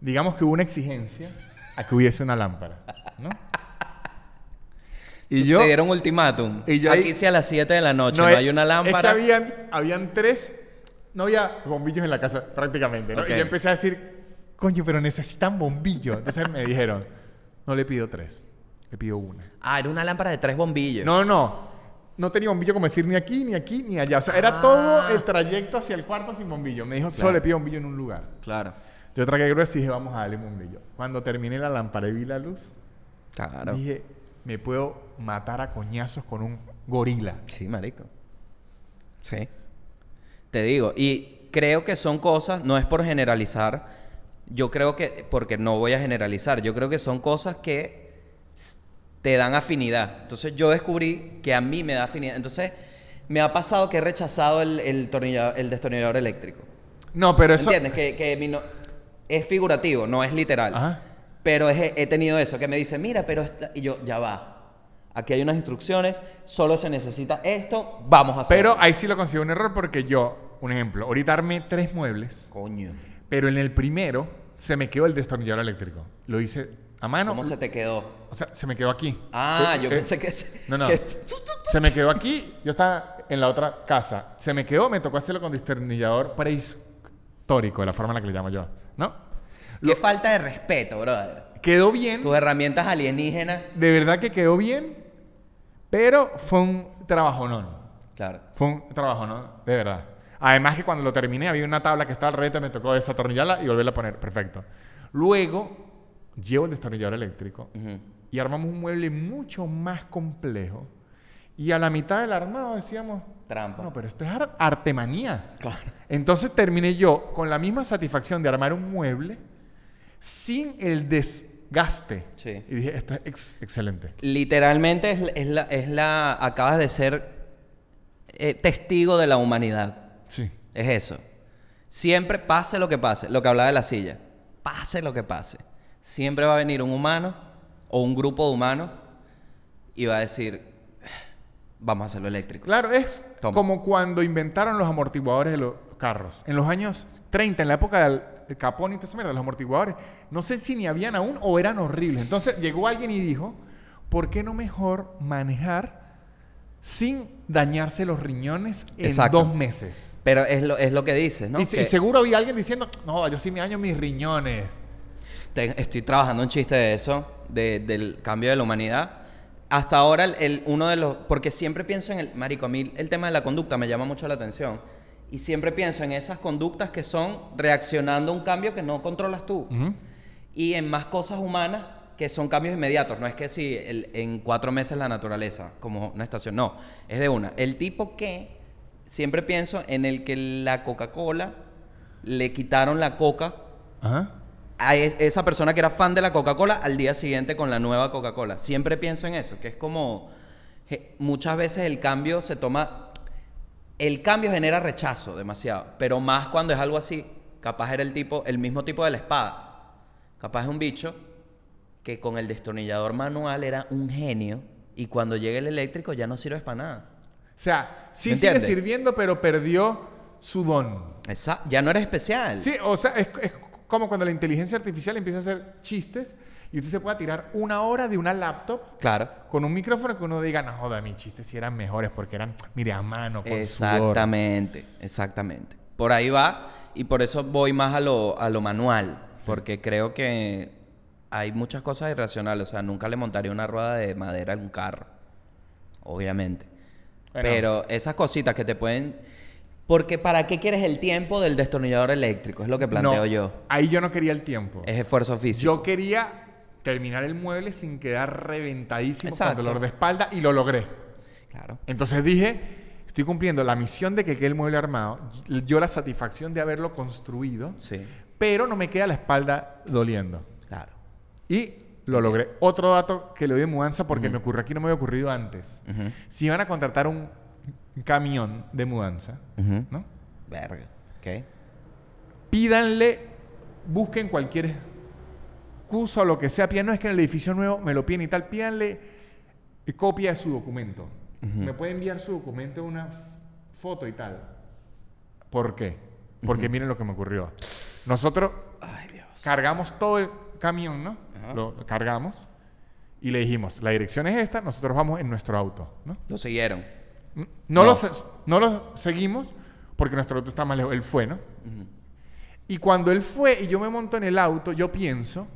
Digamos que hubo una exigencia a que hubiese una lámpara, ¿no? Y yo... Te dieron ultimátum. y yo Aquí sí a las 7 de la noche, no, hay una lámpara. Es que habían, habían tres... No había bombillos en la casa prácticamente. Y yo empecé a decir, coño, pero necesitan bombillos. Entonces me dijeron, no le pido tres, le pido una. Ah, era una lámpara de tres bombillos. No, no. No tenía bombillo como decir ni aquí, ni aquí, ni allá. O sea, era Ah. todo el trayecto hacia el cuarto sin bombillo. Me dijo, solo Claro. le pido bombillo en un lugar. Claro. Yo tragué grueso y dije, vamos a darle un bombillo. Cuando terminé la lámpara y vi la luz, Claro. dije, me puedo matar a coñazos con un gorila. Sí, marico. Sí. Te digo, y creo que son cosas, no es por generalizar, yo creo que, porque no voy a generalizar, yo creo que son cosas que te dan afinidad. Entonces yo descubrí que a mí me da afinidad. Entonces me ha pasado que he rechazado el, el, tornillador- el destornillador eléctrico. No, pero eso... ¿Entiendes? Que, que mi no- es figurativo, no es literal. Ajá. Pero es- he tenido eso, que me dice, mira, pero esta... Y yo, ya va. Aquí hay unas instrucciones, solo se necesita esto, vamos a hacerlo. Pero ahí sí lo considero un error porque yo, un ejemplo, ahorita armé tres muebles, Coño. Pero en el primero se me quedó el destornillador eléctrico. Lo hice a mano. ¿Cómo se te quedó? O sea, se me quedó aquí. Ah, Eh, yo eh, pensé que... se- No, no. que- Se me quedó aquí. Yo estaba en la otra casa. Se me quedó, me tocó hacerlo con destornillador prehistórico, de la forma en la que le llamo yo. ¿No? Qué falta de respeto, brother. Quedó bien. Tus herramientas alienígenas. De verdad que quedó bien. Pero fue un trabajo no. Claro. Fue un trabajo no. De verdad. Además que cuando lo terminé había una tabla que estaba al revés, me tocó desatornillarla y volverla a poner. Perfecto. Luego llevo el destornillador eléctrico Ujú. y armamos un mueble mucho más complejo. Y a la mitad del armado decíamos, Trampa. no, pero esto es ar- artemanía. Claro. Entonces terminé yo con la misma satisfacción de armar un mueble sin el desgaste. Sí. Y dije, esto es ex- excelente. Literalmente es, es la, es la... Acabas de ser eh, testigo de la humanidad. Sí. Es eso. Siempre pase lo que pase. Lo que hablaba de la silla. Pase lo que pase. Siempre va a venir un humano o un grupo de humanos y va a decir, Vamos a hacerlo eléctrico. Claro, es Toma. como cuando inventaron los amortiguadores de los carros. En los años 30, en la época del Capón y toda esa mierda, los amortiguadores, no sé si ni habían aún o eran horribles. Entonces llegó alguien y dijo, ¿por qué no mejor manejar sin dañarse los riñones en Exacto. dos meses? Pero es lo, es lo que dices, ¿no? y, Que y seguro había alguien diciendo, no, yo sí me daño mis riñones. te- estoy trabajando un chiste de eso, de- del cambio de la humanidad. Hasta ahora, el, el- uno de los... Porque siempre pienso en el... Marico, a mí el tema de la conducta me llama mucho la atención. Y siempre pienso en esas conductas que son reaccionando a un cambio que no controlas tú. Y en más cosas humanas que son cambios inmediatos. No es que si el- en cuatro meses la naturaleza, como una estación. No, es de una. El tipo que siempre pienso en el que la Coca-Cola le quitaron la coca Ajá. a es- esa persona que era fan de la Coca-Cola al día siguiente con la nueva Coca-Cola. Siempre pienso en eso, que es como je- muchas veces el cambio se toma el cambio genera rechazo demasiado, pero más cuando es algo así, capaz era el tipo el mismo tipo de la espada. Capaz es un bicho que con el destornillador manual era un genio y cuando llega el eléctrico ya no sirve para nada. O sea, sí ¿Me sigue sirviendo, pero perdió su don. Esa- ya no eres especial. Sí, o sea, es, es como cuando la inteligencia artificial empieza a hacer chistes y usted se pueda tirar una hora de una laptop Claro. con un micrófono que uno diga, no joda, mis chistes sí eran mejores porque eran, mire, a mano, con sudor. Exactamente, exactamente. Por ahí va y por eso voy más a lo, a lo manual, porque creo que hay muchas cosas irracionales. O sea, nunca le montaría una rueda de madera a un carro, obviamente. Bueno. Pero esas cositas que te pueden... Porque ¿para qué quieres el tiempo del destornillador eléctrico? Es lo que planteo No, yo. Ahí yo no quería el tiempo. Es esfuerzo físico. Yo quería terminar el mueble sin quedar reventadísimo Exacto. con dolor de espalda y lo logré. Claro. Entonces dije, estoy cumpliendo la misión de que quede el mueble armado, yo la satisfacción de haberlo construido, Sí, pero no me queda la espalda doliendo. Y lo logré. Otro dato que le doy de mudanza porque me ocurrió aquí, no me había ocurrido antes. Si iban a contratar un camión de mudanza. ¿no? Verga. Ok. Pídanle, busquen cualquier excusa o lo que sea, pidan, no es que en el edificio nuevo me lo piden y tal, pídanle copia de su documento. Me puede enviar su documento una foto y tal. ¿Por qué? Porque miren lo que me ocurrió. Nosotros Ay, Dios. cargamos todo el camión, ¿no? Ajá. Lo cargamos y le dijimos, la dirección es esta, nosotros vamos en nuestro auto, ¿no? Lo siguieron. No, No. Lo, se- no lo seguimos porque nuestro auto está más lejos. Él fue, ¿no? Y cuando él fue y yo me monto en el auto, yo pienso,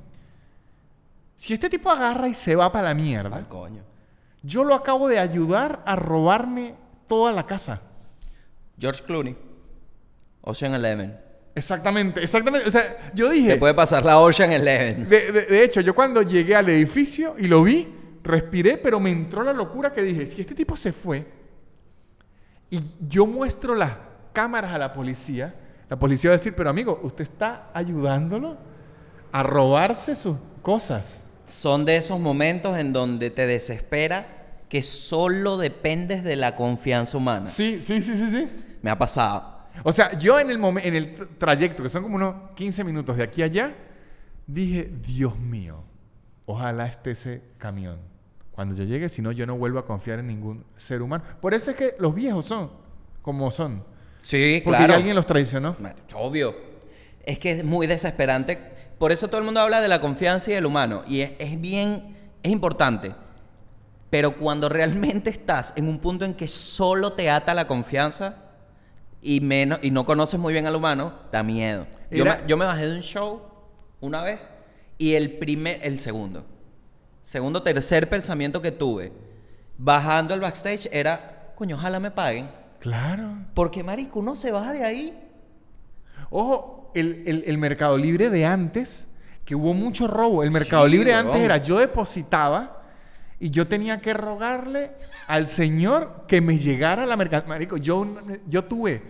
si este tipo agarra y se va para la mierda, Al coño. yo lo acabo de ayudar a robarme toda la casa. George Clooney. Ocean Eleven. Exactamente, exactamente. O sea, yo dije, Te puede pasar la Ocean Eleven. de, de- de hecho, yo cuando llegué al edificio y lo vi, respiré, pero me entró la locura que dije, si este tipo se fue y yo muestro las cámaras a la policía, la policía va a decir, pero amigo, usted está ayudándolo a robarse sus cosas. Son de esos momentos en donde te desespera que solo dependes de la confianza humana. Sí, sí, sí, sí, sí. Me ha pasado. O sea, yo en el, momen- en el tra- trayecto, que son como unos 15 minutos de aquí a allá, dije, Dios mío, ojalá esté ese camión. Cuando yo llegue, si no, yo no vuelvo a confiar en ningún ser humano. Por eso es que los viejos son como son. Sí, Porque claro. ya alguien los traicionó. Obvio. Es que es muy desesperante. Por eso todo el mundo habla de la confianza y del humano. Y es, es bien, es importante. Pero cuando realmente estás en un punto en que solo te ata la confianza y, menos, y no conoces muy bien al humano, da miedo. Yo, me, yo me bajé de un show una vez y el primer, el segundo, segundo, tercer pensamiento que tuve bajando al backstage era, coño, ojalá me paguen. Claro. Porque, marico, uno se baja de ahí Ojo, el, el- el Mercado Libre de antes, que hubo mucho robo. El Mercado Sí, Libre huevón. antes era yo depositaba y yo tenía que rogarle al señor que me llegara la mercancía. Marico, yo, yo tuve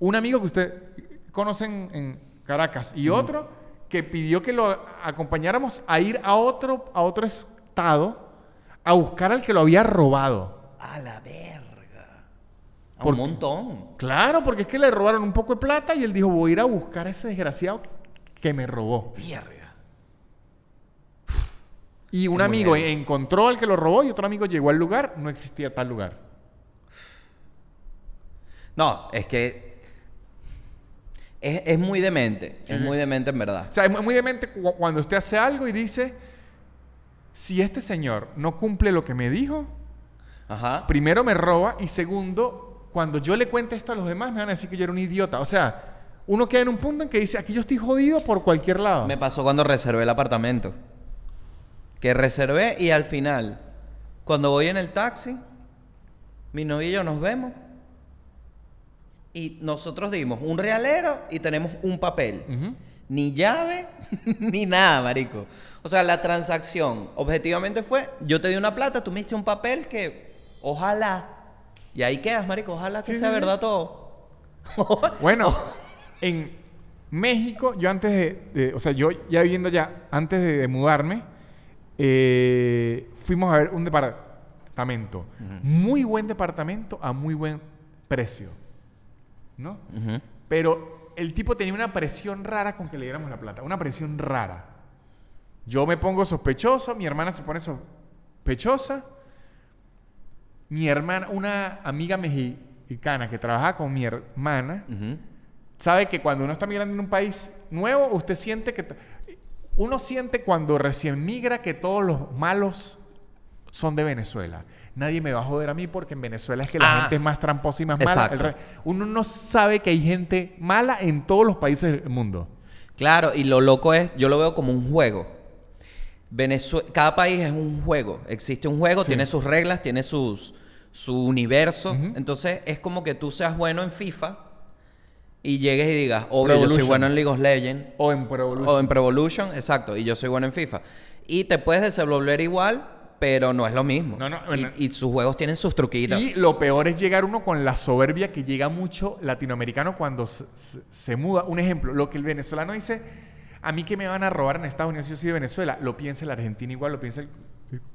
un amigo que usted conoce en, Caracas y otro que pidió que lo acompañáramos a ir a otro, a otro estado a buscar al que lo había robado. A la verga. A ¿Por un montón. Claro, porque es que le robaron un poco de plata y él dijo, voy a ir a buscar a ese desgraciado que me robó. Y un amigo encontró al que lo robó y otro amigo llegó al lugar, no existía tal lugar. No, es que es, es muy demente. Sí, es sí. muy demente en verdad. O sea, es muy- muy demente cu- cuando usted hace algo y dice, si este señor no cumple lo que me dijo, Ajá. primero me roba y segundo, cuando yo le cuente esto a los demás me van a decir que yo era un idiota. O sea, uno queda en un punto en que dice, aquí yo estoy jodido por cualquier lado. Me pasó cuando reservé el apartamento. Que reservé y al final, cuando voy en el taxi, mi novio y yo nos vemos. Y nosotros dimos un realero y tenemos un papel. Ni llave, ni nada, marico. O sea, la transacción objetivamente fue, yo te di una plata, tú me diste un papel que ojalá, y ahí quedas, marico, ojalá que Sí, sea sí, verdad todo. Bueno, en México, yo antes de, de- o sea, yo ya viviendo ya, antes de, de mudarme, eh, fuimos a ver un departamento. Muy buen departamento a muy buen precio. ¿No? Pero el tipo tenía una presión rara con que le diéramos la plata. Una presión rara. Yo me pongo sospechoso, mi hermana se pone sospechosa. Mi hermana, una amiga mexicana que trabaja con mi hermana, sabe que cuando uno está migrando en un país nuevo, usted siente que... Uno siente cuando recién migra que todos los malos son de Venezuela. Nadie me va a joder a mí porque en Venezuela es que la Ah. gente es más tramposa y más mala. Exacto. Re- Uno no sabe que hay gente mala en todos los países del mundo. Claro, y lo loco es, yo lo veo como un juego. Venezue- cada país es un juego. Existe un juego, Sí. tiene sus reglas, tiene sus, su universo. Entonces es como que tú seas bueno en FIFA y llegues y digas, obvio, Pro yo soy bueno en League of Legends. O en Pro Evolution. O en Pro Evolution, exacto, y yo soy bueno en FIFA. Y te puedes desenvolver igual, pero no es lo mismo. No, no, Y- sus juegos tienen sus truquitos. Y lo peor es llegar uno con la soberbia que llega mucho latinoamericano cuando se, se- se muda. Un ejemplo, lo que el venezolano dice, a mí que me van a robar en Estados Unidos, yo soy de Venezuela, lo piensa el argentino igual, lo piensa el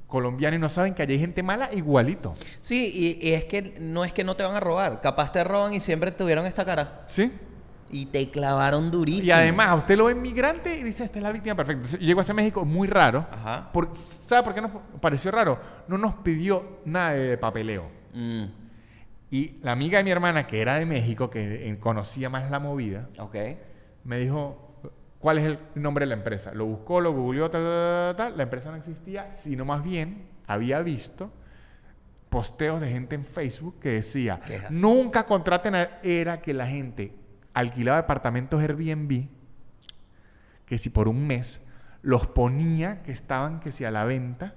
colombiano y no saben que allí hay gente mala igualito. Sí, y, y es que no es que no te van a robar. Capaz te roban y siempre tuvieron esta cara. ¿Sí? Y te clavaron durísimo. Y además, a usted lo ve migrante y dice, esta es la víctima perfecta. Entonces, yo llego a ese México muy raro. Ajá. Por- ¿Sabe por qué nos pareció raro? No nos pidió nada de papeleo. Mm, Y la amiga de mi hermana, que era de México, que conocía más la movida, ok. me dijo, ¿cuál es el nombre de la empresa? Lo buscó, lo googleó, tal, tal, tal, tal. La empresa no existía, sino más bien había visto posteos de gente en Facebook que decía, Quejas. nunca contraten a... Era que la gente alquilaba departamentos Airbnb, que si por un mes los ponía que estaban, que si a la venta,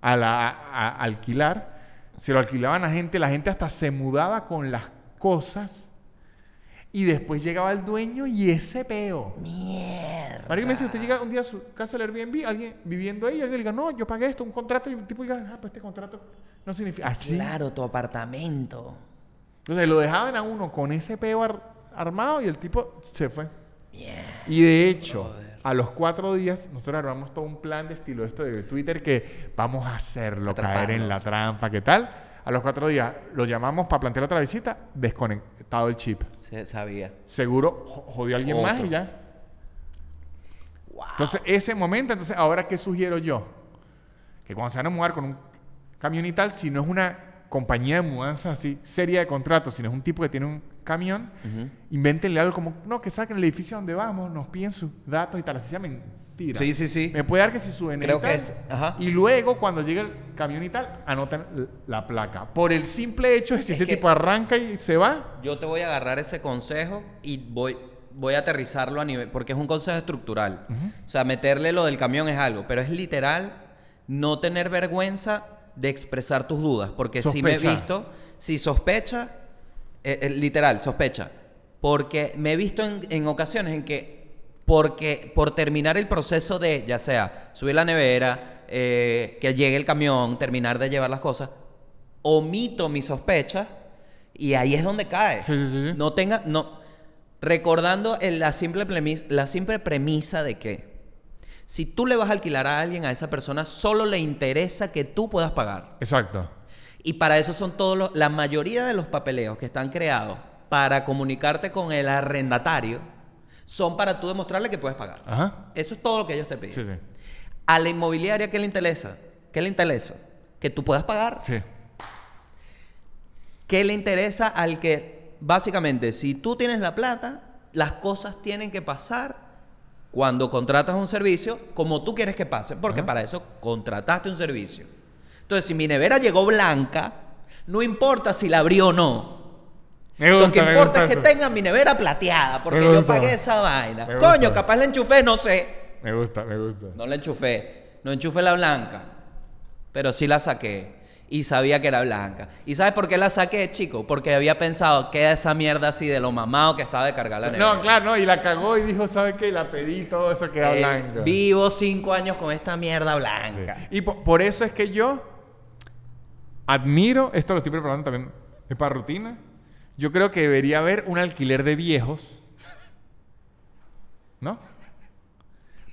a, la, a- a alquilar, se lo alquilaban a gente, la gente hasta se mudaba con las cosas y después llegaba el dueño y ese peo. Mierda. Marico me dice, usted llega un día a su casa del Airbnb, alguien viviendo ahí, alguien le diga, no, yo pagué esto, un contrato, y el tipo diga, ah, pues este contrato no significa así. Claro, tu apartamento. Entonces lo dejaban a uno con ese peo ar- armado y el tipo se fue. Y de hecho, a los cuatro días, nosotros armamos todo un plan de estilo esto de Twitter que vamos a hacerlo, caer en la trampa, ¿qué tal? A los cuatro días lo llamamos para plantear otra visita, desconectado el chip. Se sabía. Seguro jo- jodió a alguien más y ya. Wow. Entonces, ese momento, entonces, ahora, ¿qué sugiero yo? Que cuando se van a mudar con un camión y tal, si no es una compañía de mudanza así, seria de contratos, sino es un tipo que tiene un camión, Ujú. invéntenle algo como, no, que saquen el edificio donde vamos, nos piden sus datos y tal, así sea mentira. Sí, sí, sí. Me puede dar que si su Creo y que es, ajá. Y luego, cuando llegue el camión y tal, anotan la placa. Por el simple hecho de si Es ese tipo arranca y se va, Yo te voy a agarrar ese consejo y voy, voy a aterrizarlo a nivel. Porque es un consejo estructural. O sea, meterle lo del camión es algo. Pero es literal no tener vergüenza de expresar tus dudas. Porque si me he visto, si sospecha, eh, eh, literal, sospecha. Porque me he visto en, en ocasiones en que, porque por terminar el proceso de, ya sea subir la nevera, eh, que llegue el camión, terminar de llevar las cosas, omito mi sospecha y ahí es donde cae. Sí, sí, sí, sí. No tenga, no, recordando el- la, simple premisa, la simple premisa de que si tú le vas a alquilar a alguien, a esa persona, solo le interesa que tú puedas pagar. exacto. Y para eso son todos los, la mayoría de los papeleos que están creados para comunicarte con el arrendatario son para tú demostrarle que puedes pagar. Ajá. Eso es todo lo que ellos te piden. Sí, sí. A la inmobiliaria, ¿qué le interesa? ¿Qué le interesa? Que tú puedas pagar. Sí. ¿Qué le interesa al que básicamente, si tú tienes la plata, las cosas tienen que pasar cuando contratas un servicio como tú quieres que pase, porque Ajá. para eso contrataste un servicio. Entonces, si mi nevera llegó blanca, no importa si la abrí o no. Me Lo gusta, que me importa gusta es que tenga mi nevera plateada, porque yo pagué esa vaina. Coño, capaz la enchufé, no sé. Me gusta, me gusta. No la enchufé. No enchufé la blanca. Pero sí la saqué. Y sabía que era blanca. ¿Y sabes por qué la saqué, chico? Porque había pensado, queda esa mierda así de lo mamado que estaba de cargar la nevera. No, claro, no, y la cagó y dijo, ¿sabes qué? Y la pedí, todo eso queda Eh, blanco. Vivo cinco años con esta mierda blanca. Sí. Y po- por, eso es que yo admiro, esto lo estoy preparando también es para rutina, yo creo que debería haber un alquiler de viejos, ¿no?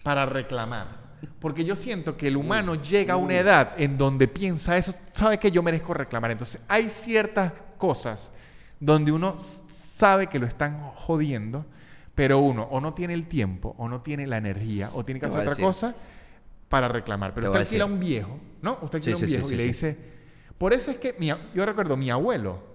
Para reclamar. Porque yo siento que el humano llega a una edad en donde piensa eso, sabe que yo merezco reclamar. Entonces hay ciertas cosas donde uno sabe que lo están jodiendo, pero uno o no tiene el tiempo, o no tiene la energía, o tiene que hacer otra decir. cosa para reclamar. Pero Te usted alquila a un viejo, ¿no? Usted alquila a un sí, viejo sí, y le dice... Por eso es que mi yo recuerdo mi abuelo,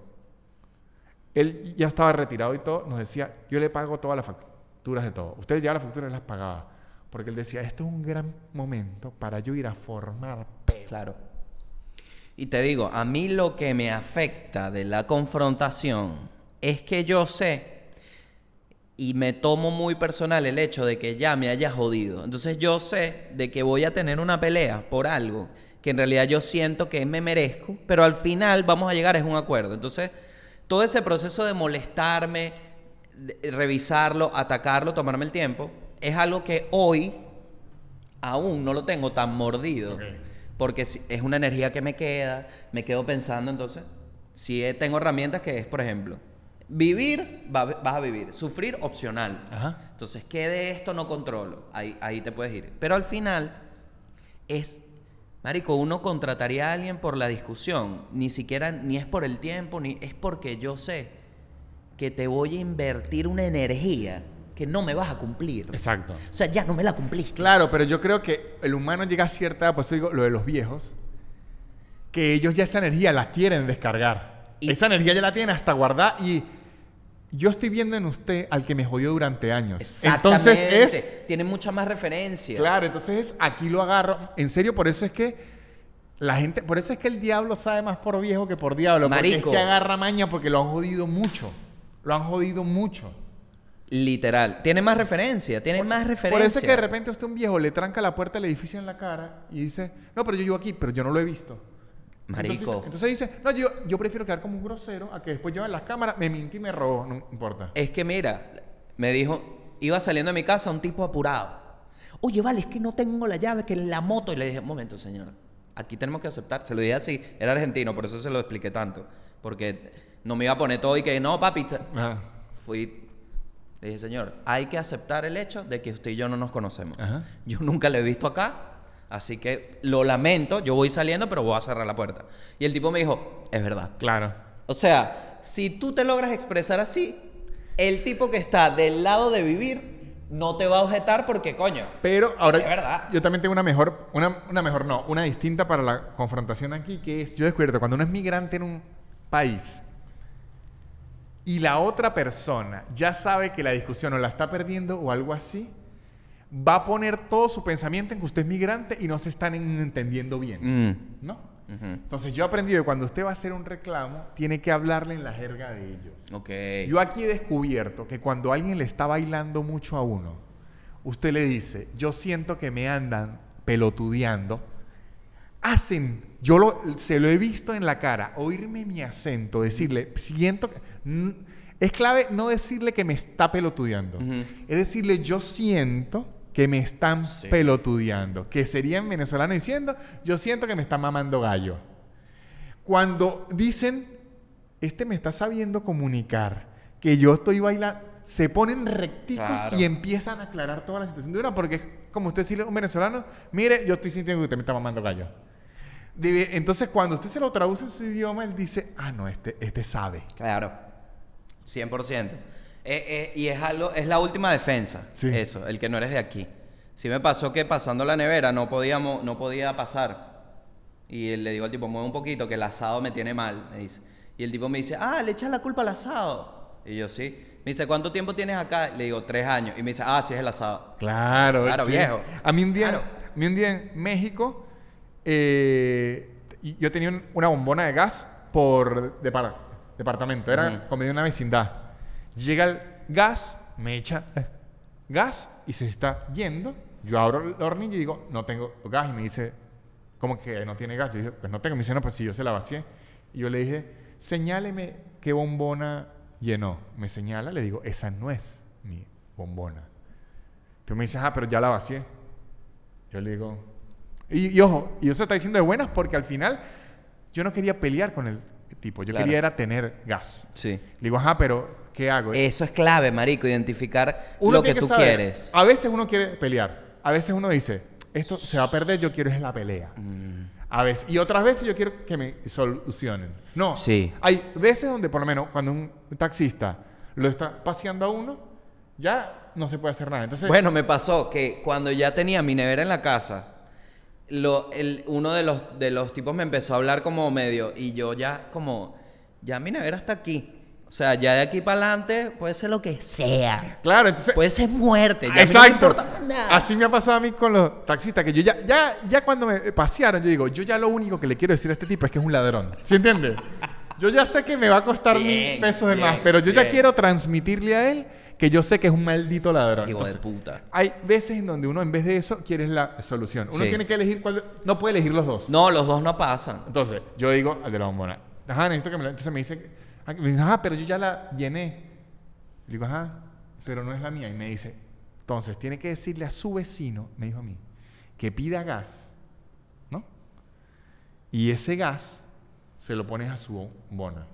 él ya estaba retirado y todo, nos decía, yo le pago todas las facturas de todo. Usted ya las facturas las pagaba. Porque él decía, esto es un gran momento para yo ir a formar pelo. Claro. Y te digo, a mí lo que me afecta de la confrontación es que yo sé y me tomo muy personal el hecho de que ya me haya jodido. Entonces yo sé de que voy a tener una pelea por algo que en realidad yo siento que me merezco, pero al final vamos a llegar a un acuerdo. Entonces, todo ese proceso de molestarme, de revisarlo, atacarlo, tomarme el tiempo, es algo que hoy aún no lo tengo tan mordido. Porque es una energía que me queda, me quedo pensando, entonces, si tengo herramientas que es, por ejemplo, vivir, va- vas a vivir, sufrir opcional. Ajá. Entonces, ¿qué de esto no controlo? Ahí, ahí te puedes ir. Pero al final es, Marico, uno contrataría a alguien por la discusión, ni siquiera, ni es por el tiempo, ni es porque yo sé que te voy a invertir una energía que no me vas a cumplir. Exacto. O sea, ya no me la cumpliste. Claro, pero yo creo que el humano llega a cierta edad, por eso digo lo de los viejos, que ellos ya esa energía la quieren descargar. Y- esa energía ya la tienen hasta guardada y yo estoy viendo en usted al que me jodió durante años. Entonces Exactamente. es Tiene mucha más referencia. Claro, entonces es, aquí lo agarro. En serio, por eso es que la gente, por eso es que el diablo sabe más por viejo que por diablo. Porque Marico. es que agarra maña porque lo han jodido mucho. Lo han jodido mucho. Literal. Tiene más referencia. Tiene más referencia. Por eso es que de repente usted un viejo le tranca la puerta del edificio en la cara y dice, no, pero yo vivo aquí, pero yo no lo he visto. Marico. Entonces, dice, no, yo, yo prefiero quedar como un grosero a que después lleven las cámaras, me mintió y me robó, no importa. Es que mira, me dijo, iba saliendo de mi casa un tipo apurado. Oye, vale, es que no tengo la llave, que en la moto. Y le dije, un momento, señora. Aquí tenemos que aceptar. Se lo dije así. Era argentino, por eso se lo expliqué tanto. Porque no me iba a poner todo y que no, papi. Ajá. Fui. Le dije, señor, hay que aceptar el hecho de que usted y yo no nos conocemos. Ajá. Yo nunca lo he visto acá. Así que lo lamento, yo voy saliendo, pero voy a cerrar la puerta. Y el tipo me dijo, es verdad. Claro. O sea, si tú te logras expresar así, el tipo que está del lado de vivir no te va a objetar porque, coño, Pero ahora Es verdad. yo también tengo una mejor, una, una mejor no, una distinta para la confrontación aquí, que es, yo he descubierto, cuando uno es migrante en un país y la otra persona ya sabe que la discusión o la está perdiendo o algo así, va a poner todo su pensamiento en que usted es migrante y no se están entendiendo bien, mm, ¿no? Entonces yo he aprendido que cuando usted va a hacer un reclamo, tiene que hablarle en la jerga de ellos. ok. Yo aquí he descubierto que cuando alguien le está bailando mucho a uno, usted le dice, yo siento que me andan pelotudeando, hacen, yo lo- se lo he visto en la cara, oírme mi acento, decirle, siento que... Es clave no decirle que me está pelotudeando, es decirle, yo siento que me están Sí. pelotudeando, que sería en venezolano diciendo, yo siento que me está mamando gallo. Cuando dicen, este me está sabiendo comunicar, que yo estoy bailando, se ponen recticos Claro. y empiezan a aclarar toda la situación de una, porque es como usted decirle a un venezolano, mire, yo estoy sintiendo que usted me está mamando gallo. Debe- Entonces, cuando usted se lo traduce en su idioma, él dice, ah, no, este, este sabe. Claro. 100%. Eh, eh, y es algo, es la última defensa. Sí. Eso, el que no eres de aquí. Sí me pasó que pasando la nevera no podíamos, no podía pasar. Y le digo al tipo, mueve un poquito, que el asado me tiene mal, me dice. Y el tipo me dice, ah, le echas la culpa al asado. Y yo, sí. Me dice, ¿cuánto tiempo tienes acá? Le digo, tres años. Y me dice, ah, sí, es el asado. Claro, Claro, sí. viejo. A mí un día, Claro. a mí un día en México, eh, yo tenía un- una bombona de gas por depar- departamento. Era como de una vecindad. Llega el gas, me echa eh, gas y se está yendo. Yo abro la hornilla y digo, no tengo gas. Y me dice, ¿cómo que no tiene gas? Yo dije, pues no tengo. Me dice, no, pues si yo se la vacié. Y yo le dije, señáleme qué bombona llenó. Me señala, le digo, esa no es mi bombona. Tú me dices, ah, pero ya la vacié. Yo le digo, y, y ojo, y eso está diciendo de buenas porque al final yo no quería pelear con el tipo, yo Claro. quería era tener gas. Sí. Le digo, ajá, pero ¿qué hago? Eso es clave, marico, identificar Uno lo que tú saber. quieres. A veces uno quiere pelear, a veces uno dice, esto se va a perder, yo quiero es la pelea. Mm. A veces, y otras veces yo quiero que me solucionen. No, Sí. hay veces donde por lo menos cuando un taxista lo está paseando a uno, ya no se puede hacer nada. Entonces, Bueno, me pasó que cuando ya tenía mi nevera en la casa, lo, el, uno de los, de los tipos me empezó a hablar como medio y yo ya como, ya mi nevera está aquí. O sea, ya de aquí para adelante puede ser lo que sea. claro, entonces Puede ser muerte. Ya mí no me Exacto. nada. Así me ha pasado a mí con los taxistas, que yo ya, ya, ya cuando me pasearon, yo digo, yo ya lo único que le quiero decir a este tipo es que es un ladrón. ¿Sí entiendes? Yo ya sé que me va a costar mil Bien, pesos de bien, más, pero yo ya quiero transmitirle a él que yo sé que es un maldito ladrón. Hijo de Entonces, puta. Hay veces en donde uno en vez de eso quiere la solución. Uno Sí. tiene que elegir cuál, no puede elegir los dos. No, los dos no pasan. Entonces, yo digo al de la bombona, ajá, necesito que me la... Entonces me dice, ah, me dice, ajá, pero yo ya la llené. Le digo, ajá, pero no es la mía. Y me dice, entonces, tiene que decirle a su vecino, me dijo a mí, que pida gas, ¿no? Y ese gas se lo pones a su bombona.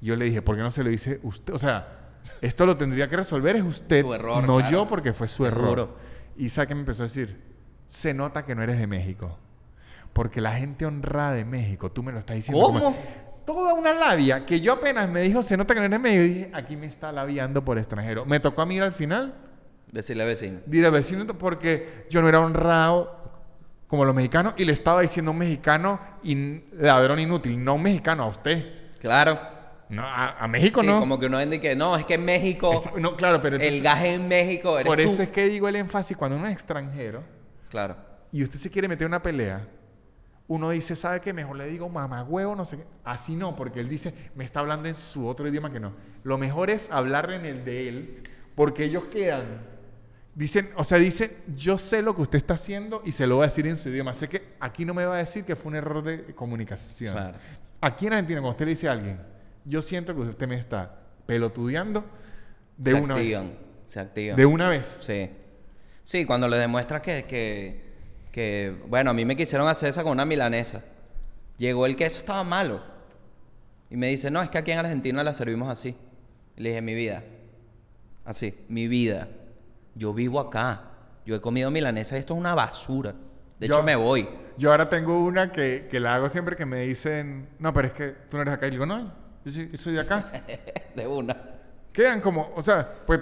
Y yo le dije, ¿por qué no se lo dice usted? O sea, esto lo tendría que resolver es usted, Tu error, no claro. yo, porque fue su error. Y sabe que me empezó a decir, se nota que no eres de México. Porque la gente honrada de México, tú me lo estás diciendo. ¿Cómo? como- toda una labia que yo apenas me dijo, se nota que no eres de México. Y dije, aquí me está labiando por extranjero. Me tocó a mí ir al final, Decirle al vecino. diré vecino, porque yo no era honrado como los mexicanos y le estaba diciendo a un mexicano in- ladrón inútil, no a un mexicano, a usted. Claro. No, a, a México sí, no. como que uno entiende que no, es que en México, Es- no, claro, pero entonces- el gas en México eres por tú. eso es que digo el énfasis cuando uno es extranjero Claro. y usted se quiere meter una pelea, uno dice, ¿sabe qué? Mejor le digo mamá huevo, no sé qué. Así no, porque él dice, me está hablando en su otro idioma que no. Lo mejor es hablarle en el de él, porque ellos quedan. Dicen, o sea, dicen, yo sé lo que usted está haciendo y se lo voy a decir en su idioma. Sé que aquí no me va a decir que fue un error de comunicación. Claro. Aquí en Argentina, cuando usted le dice a alguien, yo siento que usted me está pelotudeando de se una activan, vez. Se activan. De una vez. Sí. Sí, cuando le demuestras que, que, que, bueno, a mí me quisieron hacer esa con una milanesa. Llegó el queso, estaba malo. Y me dice, no, es que aquí en Argentina la servimos así. Y le dije, mi vida. Así, mi vida. Yo vivo acá. Yo he comido milanesa y esto es una basura. De Yo- hecho, me voy. Yo ahora tengo una que, que la hago siempre que me dicen, no, pero es que tú no eres acá. Y digo, no, yo, soy de acá. de una. Quedan como, o sea, pues,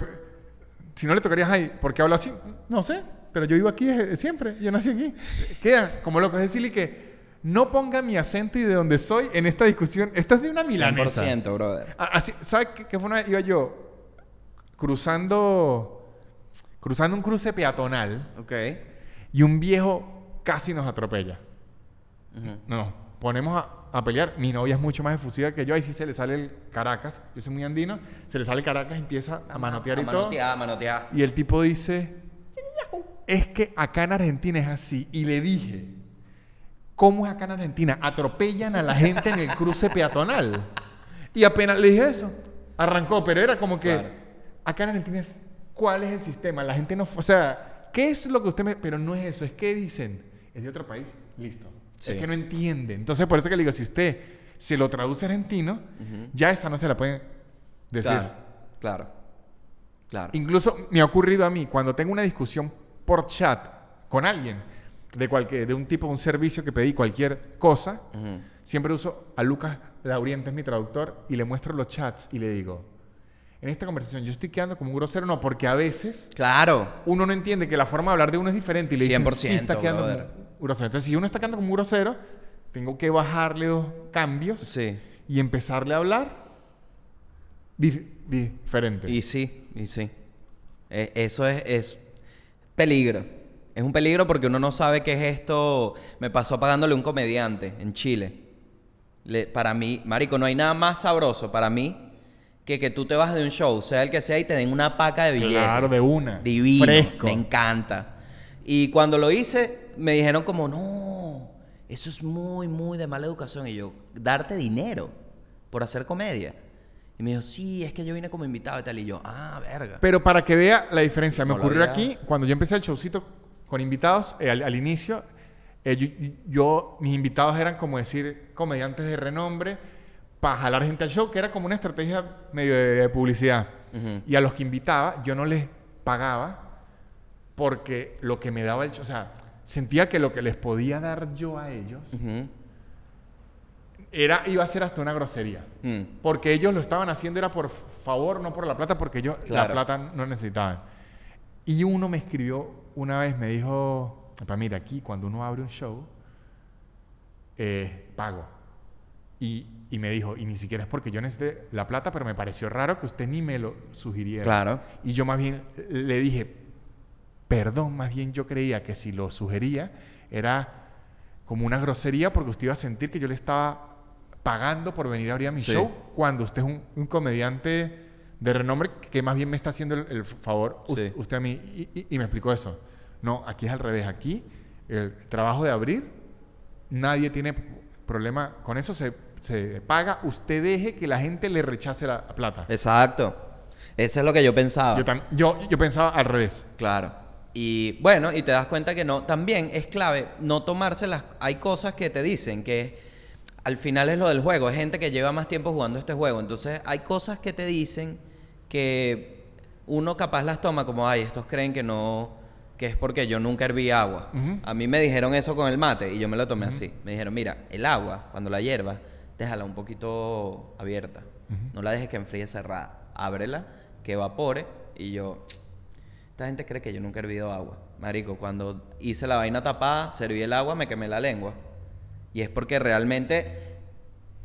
si no le tocarías ahí, ¿por qué hablo así? No sé, pero yo vivo aquí desde siempre, yo nací aquí. Quedan como locos. Es decirle que no ponga mi acento y de donde soy en esta discusión. Esto es de una milanesa. 100%, brother. A- Así, ¿Sabes qué, fue una vez? Iba yo cruzando, cruzando un cruce peatonal Ok. y un viejo casi nos atropella. Ujú. No, ponemos a, a pelear. Mi novia es mucho más efusiva que yo. Ahí sí se le sale el Caracas. Yo soy muy andino. Se le sale el Caracas y empieza a manotear y a todo. manotear, a manotear. Y el tipo dice, es que acá en Argentina es así. Y le dije, ¿cómo es acá en Argentina? Atropellan a la gente en el cruce peatonal. Y apenas le dije eso, arrancó. Pero era como que, Claro. acá en Argentina es, ¿cuál es el sistema? La gente no... O sea, ¿qué es lo que usted me...? Pero no es eso, es que dicen, es de otro país, listo. Sí. Es que no entiende. Entonces, por eso que le digo, si usted se lo traduce argentino, ya esa no se la puede decir. Claro, claro. Claro. Incluso me ha ocurrido a mí cuando tengo una discusión por chat con alguien de cualquier de un tipo un servicio que pedí cualquier cosa, siempre uso a Lucas Laurientes, mi traductor, y le muestro los chats y le digo, en esta conversación yo estoy quedando como un grosero, no, porque a veces Claro. uno no entiende que la forma de hablar de uno es diferente y le dicen, 100%, sí está quedando brother. como un grosero. Entonces, si uno está quedando como un grosero, tengo que bajarle dos cambios Sí. y empezarle a hablar dif- diferente. Y sí, y sí. Eh, eso es, es peligro. Es un peligro porque uno no sabe qué es esto. Me pasó pagándole un comediante en Chile. Le- para mí, Marico, no hay nada más sabroso para mí que que tú te vas de un show, sea el que sea, y te den una paca de billetes. Claro, de una. Divino. Fresco. Me encanta. Y cuando lo hice, me dijeron como, no, eso es muy, muy de mala educación. Y yo, darte dinero por hacer comedia. Y me dijo, sí, es que yo vine como invitado y tal. Y yo, ah, verga. Pero para que vea la diferencia, me No ocurrió aquí, cuando yo empecé el showcito con invitados, eh, al, al inicio, eh, yo, yo- mis invitados eran como decir comediantes de renombre para jalar gente al show, que era como una estrategia medio de, de publicidad. Y a los que invitaba, yo no les pagaba porque lo que me daba el show, o sea, sentía que lo que les podía dar yo a ellos era, iba a ser hasta una grosería. Mm. Porque ellos lo estaban haciendo era por favor, no por la plata, porque ellos Claro. la plata no necesitaban. Y uno me escribió una vez, me dijo, "Epa, mira, aquí cuando uno abre un show, eh, pago. Y, y me dijo, y ni siquiera es porque yo necesite la plata, pero me pareció raro que usted ni me lo sugiriera. Claro. Y yo más bien le dije, perdón, más bien yo creía que si lo sugería era como una grosería porque usted iba a sentir que yo le estaba pagando por venir a abrir a mi Sí. show cuando usted es un, un comediante de renombre que más bien me está haciendo el, el favor usted a mí y, y- y me explicó eso. No, aquí es al revés. Aquí el trabajo de abrir, nadie tiene problema con eso, se, se paga. Usted deje que la gente le rechace la plata. Exacto. Eso es lo que yo pensaba. Yo, yo, yo pensaba al revés. Claro. Y bueno, y te das cuenta que no, también es clave no tomarse las... Hay cosas que te dicen que al final es lo del juego, es gente que lleva más tiempo jugando este juego, entonces hay cosas que te dicen que uno capaz las toma como, ay, estos creen que no, que es porque yo nunca herví agua. A mí me dijeron eso con el mate y yo me lo tomé así. Me dijeron, mira, el agua, cuando la hiervas, déjala un poquito abierta. No la dejes que enfríe cerrada. Ábrela, que evapore y yo... Esta gente cree que yo nunca he hervido agua. Marico, cuando hice la vaina tapada, serví el agua, me quemé la lengua. Y es porque realmente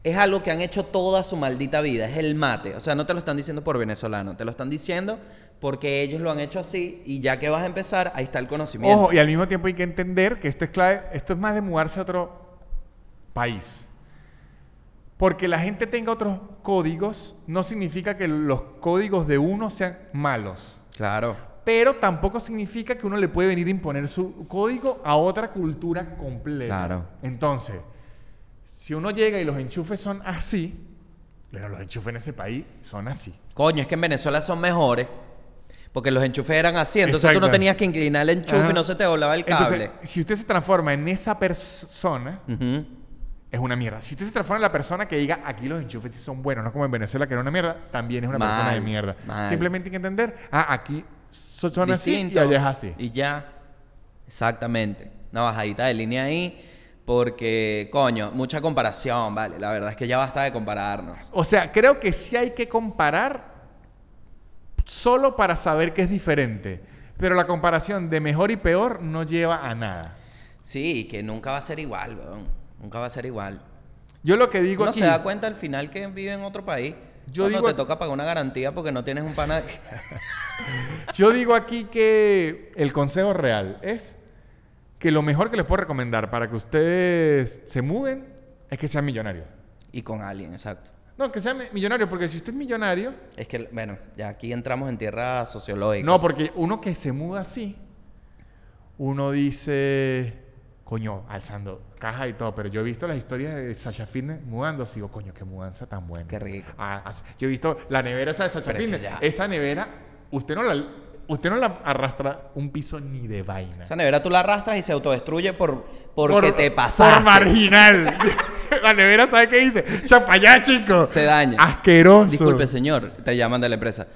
es algo que han hecho toda su maldita vida. Es el mate. O sea, no te lo están diciendo por venezolano. Te lo están diciendo porque ellos lo han hecho así. Y ya que vas a empezar, ahí está el conocimiento. Ojo, y al mismo tiempo hay que entender que esto es clave, esto es más de mudarse a otro país. Porque la gente tenga otros códigos no significa que los códigos de uno sean malos. Claro. Pero tampoco significa que uno le puede venir a imponer su código a otra cultura completa. Claro. Entonces, si uno llega y los enchufes son así, pero los enchufes en ese país son así. Coño, es que en Venezuela son mejores. Porque los enchufes eran así. Entonces tú no tenías que inclinar el enchufe Ajá. y no se te volaba el cable. Entonces, si usted se transforma en esa persona, Ujú. Es una mierda. Si usted se transforma en la persona que diga aquí los enchufes sí son buenos, no como en Venezuela que era una mierda, también es una Mal, persona de mierda. mal. Simplemente hay que entender, ah, aquí so- son así y allá es así. Y ya. Exactamente. Una bajadita de línea ahí. Porque, coño, mucha comparación, vale. La verdad es que ya basta de compararnos. O sea, creo que sí hay que comparar solo para saber que es diferente. Pero la comparación de mejor y peor no lleva a nada. Sí, que nunca va a ser igual, weón. Nunca va a ser igual. Yo lo que digo Uno aquí... se da cuenta al final que vive en otro país. Yo cuando digo- te toca pagar una garantía porque no tienes un pana... Yo digo aquí que el consejo real es que lo mejor que les puedo recomendar para que ustedes se muden es que sean millonarios. y con alguien, exacto. No, que sean mi- millonarios, porque si usted es millonario... Es que, bueno, ya aquí entramos en tierra sociológica. No, porque uno que se muda así, uno dice, coño, alzando caja y todo, pero yo he visto las historias de Sasha Fitness mudándose digo, coño, qué mudanza tan buena. Qué rico. Ah, yo he visto la nevera esa de Sasha Pero es que Fitness. Esa nevera, usted no la, usted no la arrastra un piso ni de vaina. Esa nevera tú la arrastras y se autodestruye por, porque Por- te pasaste. Por marginal. la nevera, ¿sabe qué dice? Chapayá, chico. Se daña. Asqueroso. Disculpe, señor, te llaman de la empresa.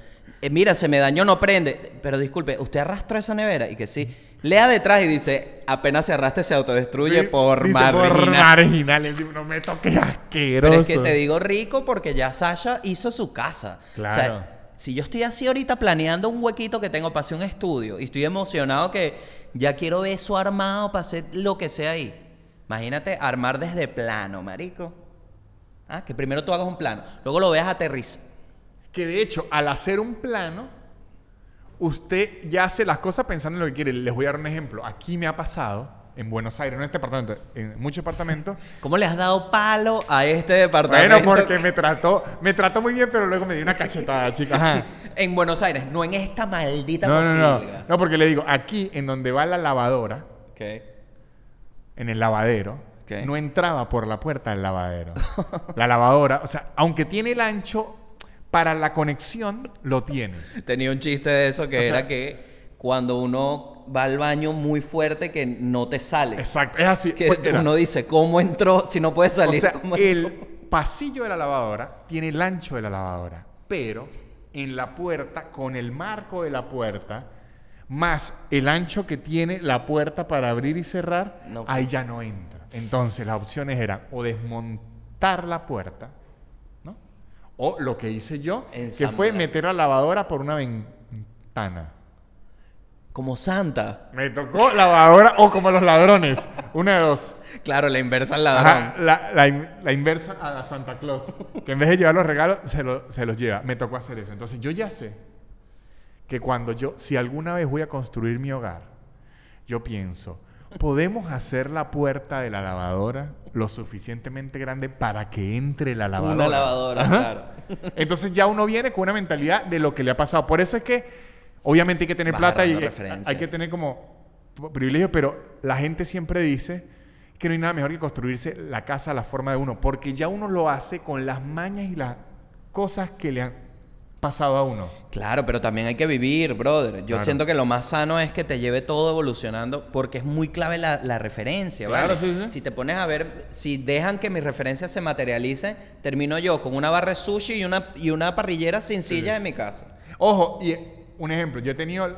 Eh, mira, se me dañó, no prende. Pero disculpe, ¿usted arrastró esa nevera? Y que sí. Lea detrás y dice, apenas se arrastra se autodestruye Sí, por marginal. Por marginal. El me toques asqueroso. Pero es que te digo rico porque ya Sasha hizo su casa. Claro. O sea, si yo estoy así ahorita planeando un huequito que tengo para hacer un estudio y estoy emocionado que ya quiero ver eso armado para hacer lo que sea ahí. Imagínate armar desde plano, marico. Ah, que primero tú hagas un plano, luego lo veas aterrizar. Que de hecho, al hacer un plano, usted ya hace las cosas pensando en lo que quiere. Les voy a dar un ejemplo. Aquí me ha pasado, en Buenos Aires, no en este departamento, en muchos departamentos. ¿Cómo le has dado palo a este departamento? Bueno, porque me trató, me trató muy bien, pero luego me dio una cachetada, chicas. En Buenos Aires, no en esta maldita No, no, no. No, porque le digo, aquí en donde va la lavadora, en el lavadero, no entraba por la puerta del lavadero. la lavadora, o sea, aunque tiene el ancho para la conexión, lo tiene. Tenía un chiste de eso que O sea- era que cuando uno va al baño muy fuerte que no te sale. Exacto, es así. Que Pues, uno dice, ¿cómo entró si no puede o salir? sea, ¿Cómo el entró? pasillo de la lavadora tiene el ancho de la lavadora, pero en la puerta, con el marco de la puerta, más el ancho que tiene la puerta para abrir y cerrar, No. ahí ya no entra. Entonces las opciones eran o desmontar la puerta. O lo que hice yo, que fue meter la lavadora por una ventana. Como Santa. Me tocó lavadora o como los ladrones, una de dos. Claro, la inversa al ladrón. Ajá, la, la in- la inversa a la Santa Claus. Que en vez de llevar los regalos, se, lo- se los lleva. Me tocó hacer eso. Entonces yo ya sé que cuando yo, si alguna vez voy a construir mi hogar, yo pienso, ¿podemos hacer la puerta de la lavadora lo suficientemente grande para que entre la lavadora? Una lavadora, Ajá. claro. Entonces ya uno viene con una mentalidad de lo que le ha pasado. Por eso es que, obviamente hay que tener Vas plata y referencia. hay que tener como privilegio, pero la gente siempre dice que no hay nada mejor que construirse la casa a la forma de uno, porque ya uno lo hace con las mañas y las cosas que le han pasado a uno. Claro, pero también hay que vivir, brother. Yo Claro. siento que lo más sano es que te lleve todo evolucionando porque es muy clave la, la referencia, Claro, ¿vale? sí, sí. Si te pones a ver, si dejan que mis referencias se materialicen, termino yo con una barra de sushi y una, y una parrillera sin silla en mi casa. Ojo, y un ejemplo, yo he tenido,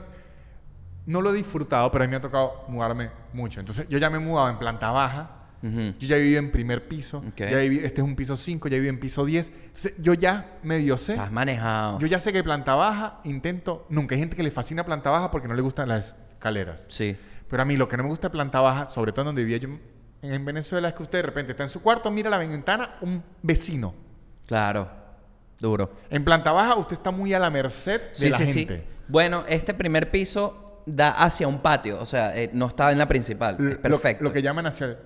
no lo he disfrutado, pero a mí me ha tocado mudarme mucho. Entonces yo ya me he mudado en planta baja, Yo ya viví en primer piso. Ya viví, este es un piso 5, ya viví en piso 10. Entonces, yo ya medio sé. Estás manejado. Yo ya sé que planta baja intento. Nunca hay gente que le fascina planta baja porque no le gustan las escaleras. Sí. Pero a mí lo que no me gusta de planta baja, sobre todo en donde vivía yo en Venezuela, es que usted de repente está en su cuarto, mira la ventana, un vecino. Claro. Duro. En planta baja usted está muy a la merced de Sí, la sí, gente. sí. Bueno, este primer piso da hacia un patio, o sea, eh, no está en la principal. Lo- Es perfecto. Lo, que llaman hacia el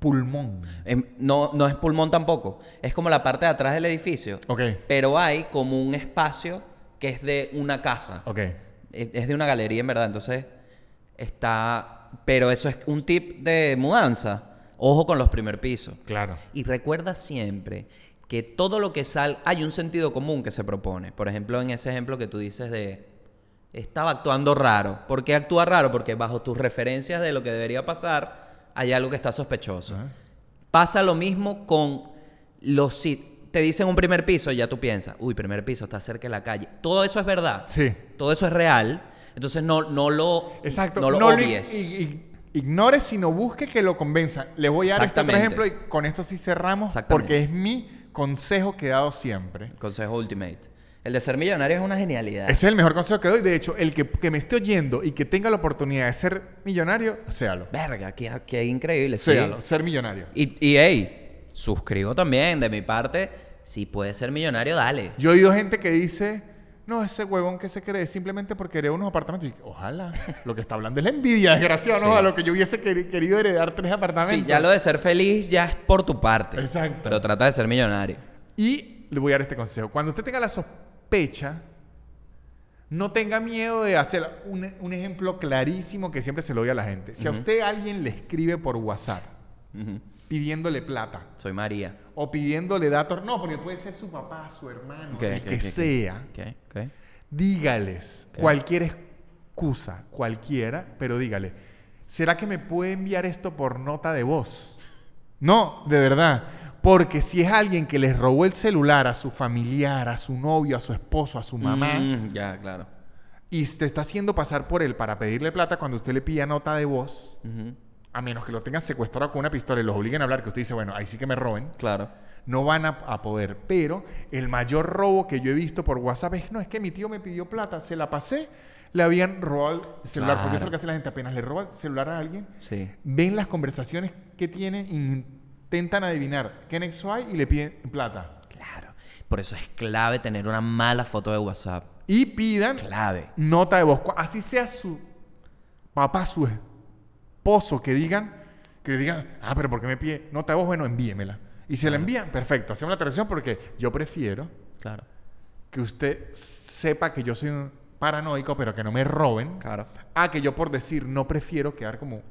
pulmón. Em, no, no es pulmón tampoco. Es como la parte de atrás del edificio. Ok. Pero hay como un espacio que es de una casa. Ok. Es es de una galería, en verdad. Entonces, está. Pero eso es un tip de mudanza. Ojo con los primer pisos. Claro. Y recuerda siempre que todo lo que sale, hay un sentido común que se propone. Por ejemplo, en ese ejemplo que tú dices de, estaba actuando raro. ¿Por qué actúa raro? Porque bajo tus referencias de lo que debería pasar, hay algo que está sospechoso. Ajá. Pasa lo mismo con los sit. Te dicen un primer piso, ya tú piensas, uy, primer piso, está cerca de la calle. Todo eso es verdad. Sí. Todo eso es real. Entonces no, no lo, Exacto. no lo No lo odies. ignore, sino busque que lo convenza. Le voy a dar este otro ejemplo y con esto sí cerramos porque es mi consejo que he dado siempre. Consejo ultimate. El de ser millonario es una genialidad. Ese es el mejor consejo que doy. De hecho, el que, que me esté oyendo y que tenga la oportunidad de ser millonario, séalo. Verga, qué, qué increíble. sí. Séalo, ser millonario. Y, y hey, suscribo también de mi parte. Si puedes ser millonario, dale. Yo he oído gente que dice, no, ese huevón que se cree simplemente porque heredó unos apartamentos. Y, ojalá. Lo que está hablando es la envidia, desgraciado, ¿no? Sí. A lo que yo hubiese queri- querido heredar tres apartamentos. Sí, ya lo de ser feliz ya es por tu parte. Exacto. Pero trata de ser millonario. Y le voy a dar este consejo. Cuando usted tenga la sospecha, no tenga miedo de hacer un, un ejemplo clarísimo que siempre se lo doy a la gente. Si a usted alguien le escribe por WhatsApp pidiéndole plata Soy María. o pidiéndole datos, no, porque puede ser su papá, su hermano, el que sea, dígales cualquier excusa, cualquiera, pero dígale, ¿será que me puede enviar esto por nota de voz? No, de verdad. Porque si es alguien que les robó el celular a su familiar, a su novio, a su esposo, a su mamá, Mm, ya, claro. y te está haciendo pasar por él para pedirle plata cuando usted le pida nota de voz, a menos que lo tengan secuestrado con una pistola y los obliguen a hablar, que usted dice, bueno, ahí sí que me roben, Claro. no van a, a poder. Pero el mayor robo que yo he visto por WhatsApp es, no, es que mi tío me pidió plata, se la pasé, le habían robado el celular, porque eso es lo que hace la gente, apenas le roba el celular a alguien, Sí. ven las conversaciones que tienen, intentan adivinar qué nexo hay y le piden plata. Claro. Por eso es clave tener una mala foto de WhatsApp. Y pidan Clave. nota de voz. Así sea su papá, su esposo, que digan, que digan, ah, pero ¿por qué me pide nota de voz? Bueno, envíemela. Y si la envían, perfecto, hacemos la traducción porque yo prefiero Claro. que usted sepa que yo soy un paranoico, pero que no me roben, Claro. a que yo por decir no prefiero quedar como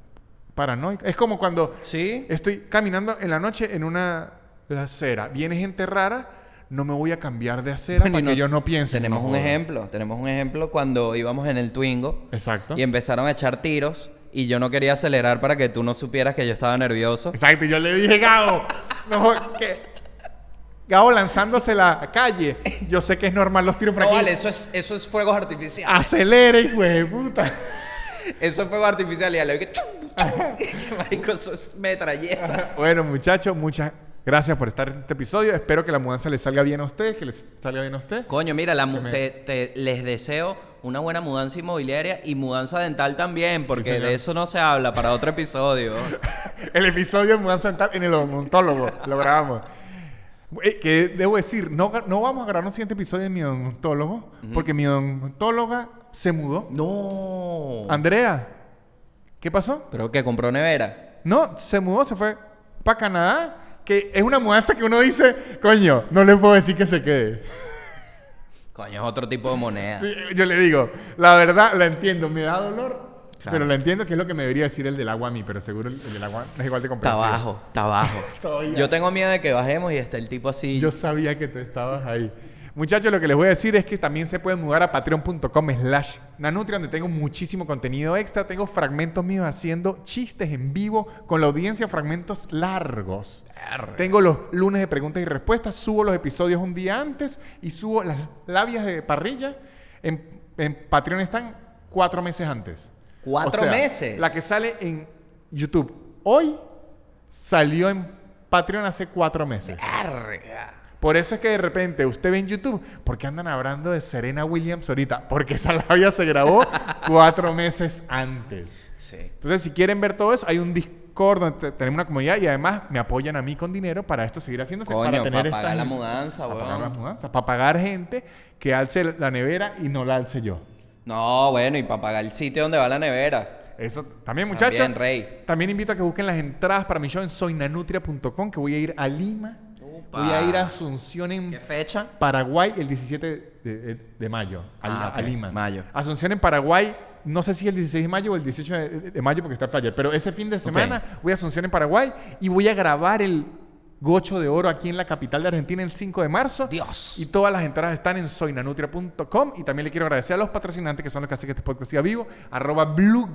paranoico. Es como cuando Sí. estoy caminando en la noche en una acera, viene gente rara, no me voy a cambiar de acera Bueno, para que no- yo no piense. que Tenemos no un ejemplo. Tenemos un ejemplo cuando íbamos en el Twingo. Exacto. Y empezaron a echar tiros. Y yo no quería acelerar para que tú no supieras que yo estaba nervioso. Exacto, y yo le dije, Gabo, no, que... Gabo lanzándose la calle. Yo sé que es normal los tiros por No, aquí. vale, eso es, eso es fuegos artificiales. Acelere, de puta. Eso es fuego artificial y le vi que... Marico, eso es metralleta. Bueno, muchachos, muchas gracias por estar en este episodio. Espero que la mudanza les salga bien a ustedes, que les salga bien a ustedes. Coño, mira, la mu- Que me- te, te- les deseo una buena mudanza inmobiliaria y mudanza dental también, porque señor. de eso no se habla para otro episodio. El episodio de mudanza dental en el odontólogo. lo grabamos. Eh, que debo decir, no, no vamos a grabar un siguiente episodio de mi odontólogo, porque mi odontóloga se mudó. no. Andrea, ¿qué pasó? Pero que compró nevera. No, se mudó, se fue para Canadá. Que es una mudanza que uno dice, coño, no le puedo decir que se quede. Coño, es otro tipo de moneda. Sí, yo le digo, la verdad la entiendo, me da dolor, Claro. pero la entiendo que es lo que me debería decir el del agua a mí, pero seguro el, el del agua es igual de Está comprensivo. abajo, está abajo. Yo tengo miedo de que bajemos y esté el tipo así. Yo sabía que tú estabas ahí. Muchachos, lo que les voy a decir es que también se pueden mudar a patreon.com slash nanutria, donde tengo muchísimo contenido extra. Tengo fragmentos míos haciendo chistes en vivo con la audiencia, fragmentos largos. Tengo los lunes de preguntas y respuestas, subo los episodios un día antes y subo las labias de parrilla. En, en Patreon están cuatro meses antes. ¿Cuatro O sea, meses? La que sale en YouTube hoy salió en Patreon hace cuatro meses. Verga. Por eso es que de repente usted ve en YouTube, ¿por qué andan hablando de Serena Williams ahorita? Porque esa labia se grabó cuatro meses antes. Sí. Entonces, si quieren ver todo eso, hay un Discord donde te- tenemos una comunidad y además me apoyan a mí con dinero para esto seguir haciéndose. Coño, para tener pa' pagar la mudanza, Para pagar weón. las mudanzas, para pagar gente que alce la nevera y no la alce yo. No, bueno, y para pagar el sitio donde va la nevera. Eso también, muchachos. También, rey. También invito a que busquen las entradas para mi show en soynanutria.com, que voy a ir a Lima. Voy a ir a Asunción en ¿Qué fecha? Paraguay el 17 de, de- de mayo, a, Ah, a Lima. mayo. Asunción en Paraguay, no sé si el 16 de mayo o el 18 de, de mayo porque está el flyer, pero ese fin de semana voy a Asunción en Paraguay y voy a grabar el Gocho de Oro aquí en la capital de Argentina el 5 de marzo. Dios. Y todas las entradas están en soynanutria.com y también le quiero agradecer a los patrocinantes que son los que hacen que este podcast siga vivo, arroba blue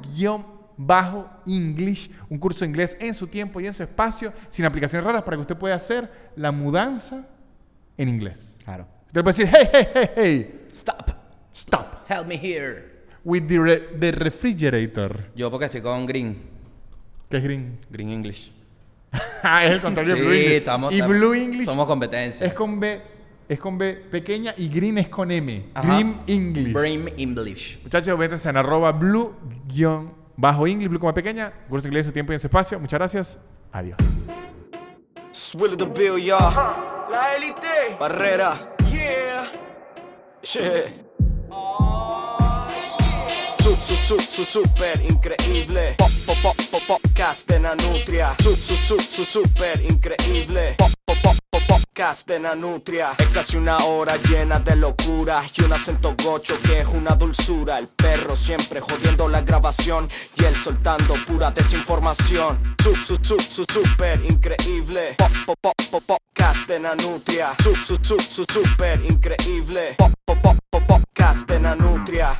bajo English, un curso de inglés en su tiempo y en su espacio, sin aplicaciones raras para que usted pueda hacer la mudanza en inglés. Claro. Usted puede decir, hey, hey, hey, hey, Stop. stop Help me here. with the, re- the refrigerator. Yo porque estoy con Green. ¿Qué es green? Green English. ah, es el contrario de Blue Sí, English. estamos... y Blue English Somos competencia. es con B, es con B pequeña y green es con M. Ajá. Green English. Brain English. Muchachos, métanse en arroba blue guion bajo English, blue como pequeña, curso inglés en su tiempo y en su espacio. Muchas gracias. Adiós. Swill the bill, y'all. La élite. Barrera. Yeah. Shit. Su, su, su, su, super increíble. Pop, pop, pop, pop, podcast de Nanutria. Su, su, su, su, super increíble. Pop, podcast de Nanutria. Es casi una hora llena de locura y un acento gocho que es una dulzura. El perro siempre jodiendo la grabación y él soltando pura desinformación. Su, su, su, su, super increíble. Pop, pop, pop, pop, podcast de Nanutria. Su, su, su, su, super increíble. Pop, pop, pop, pop, podcast de Nanutria.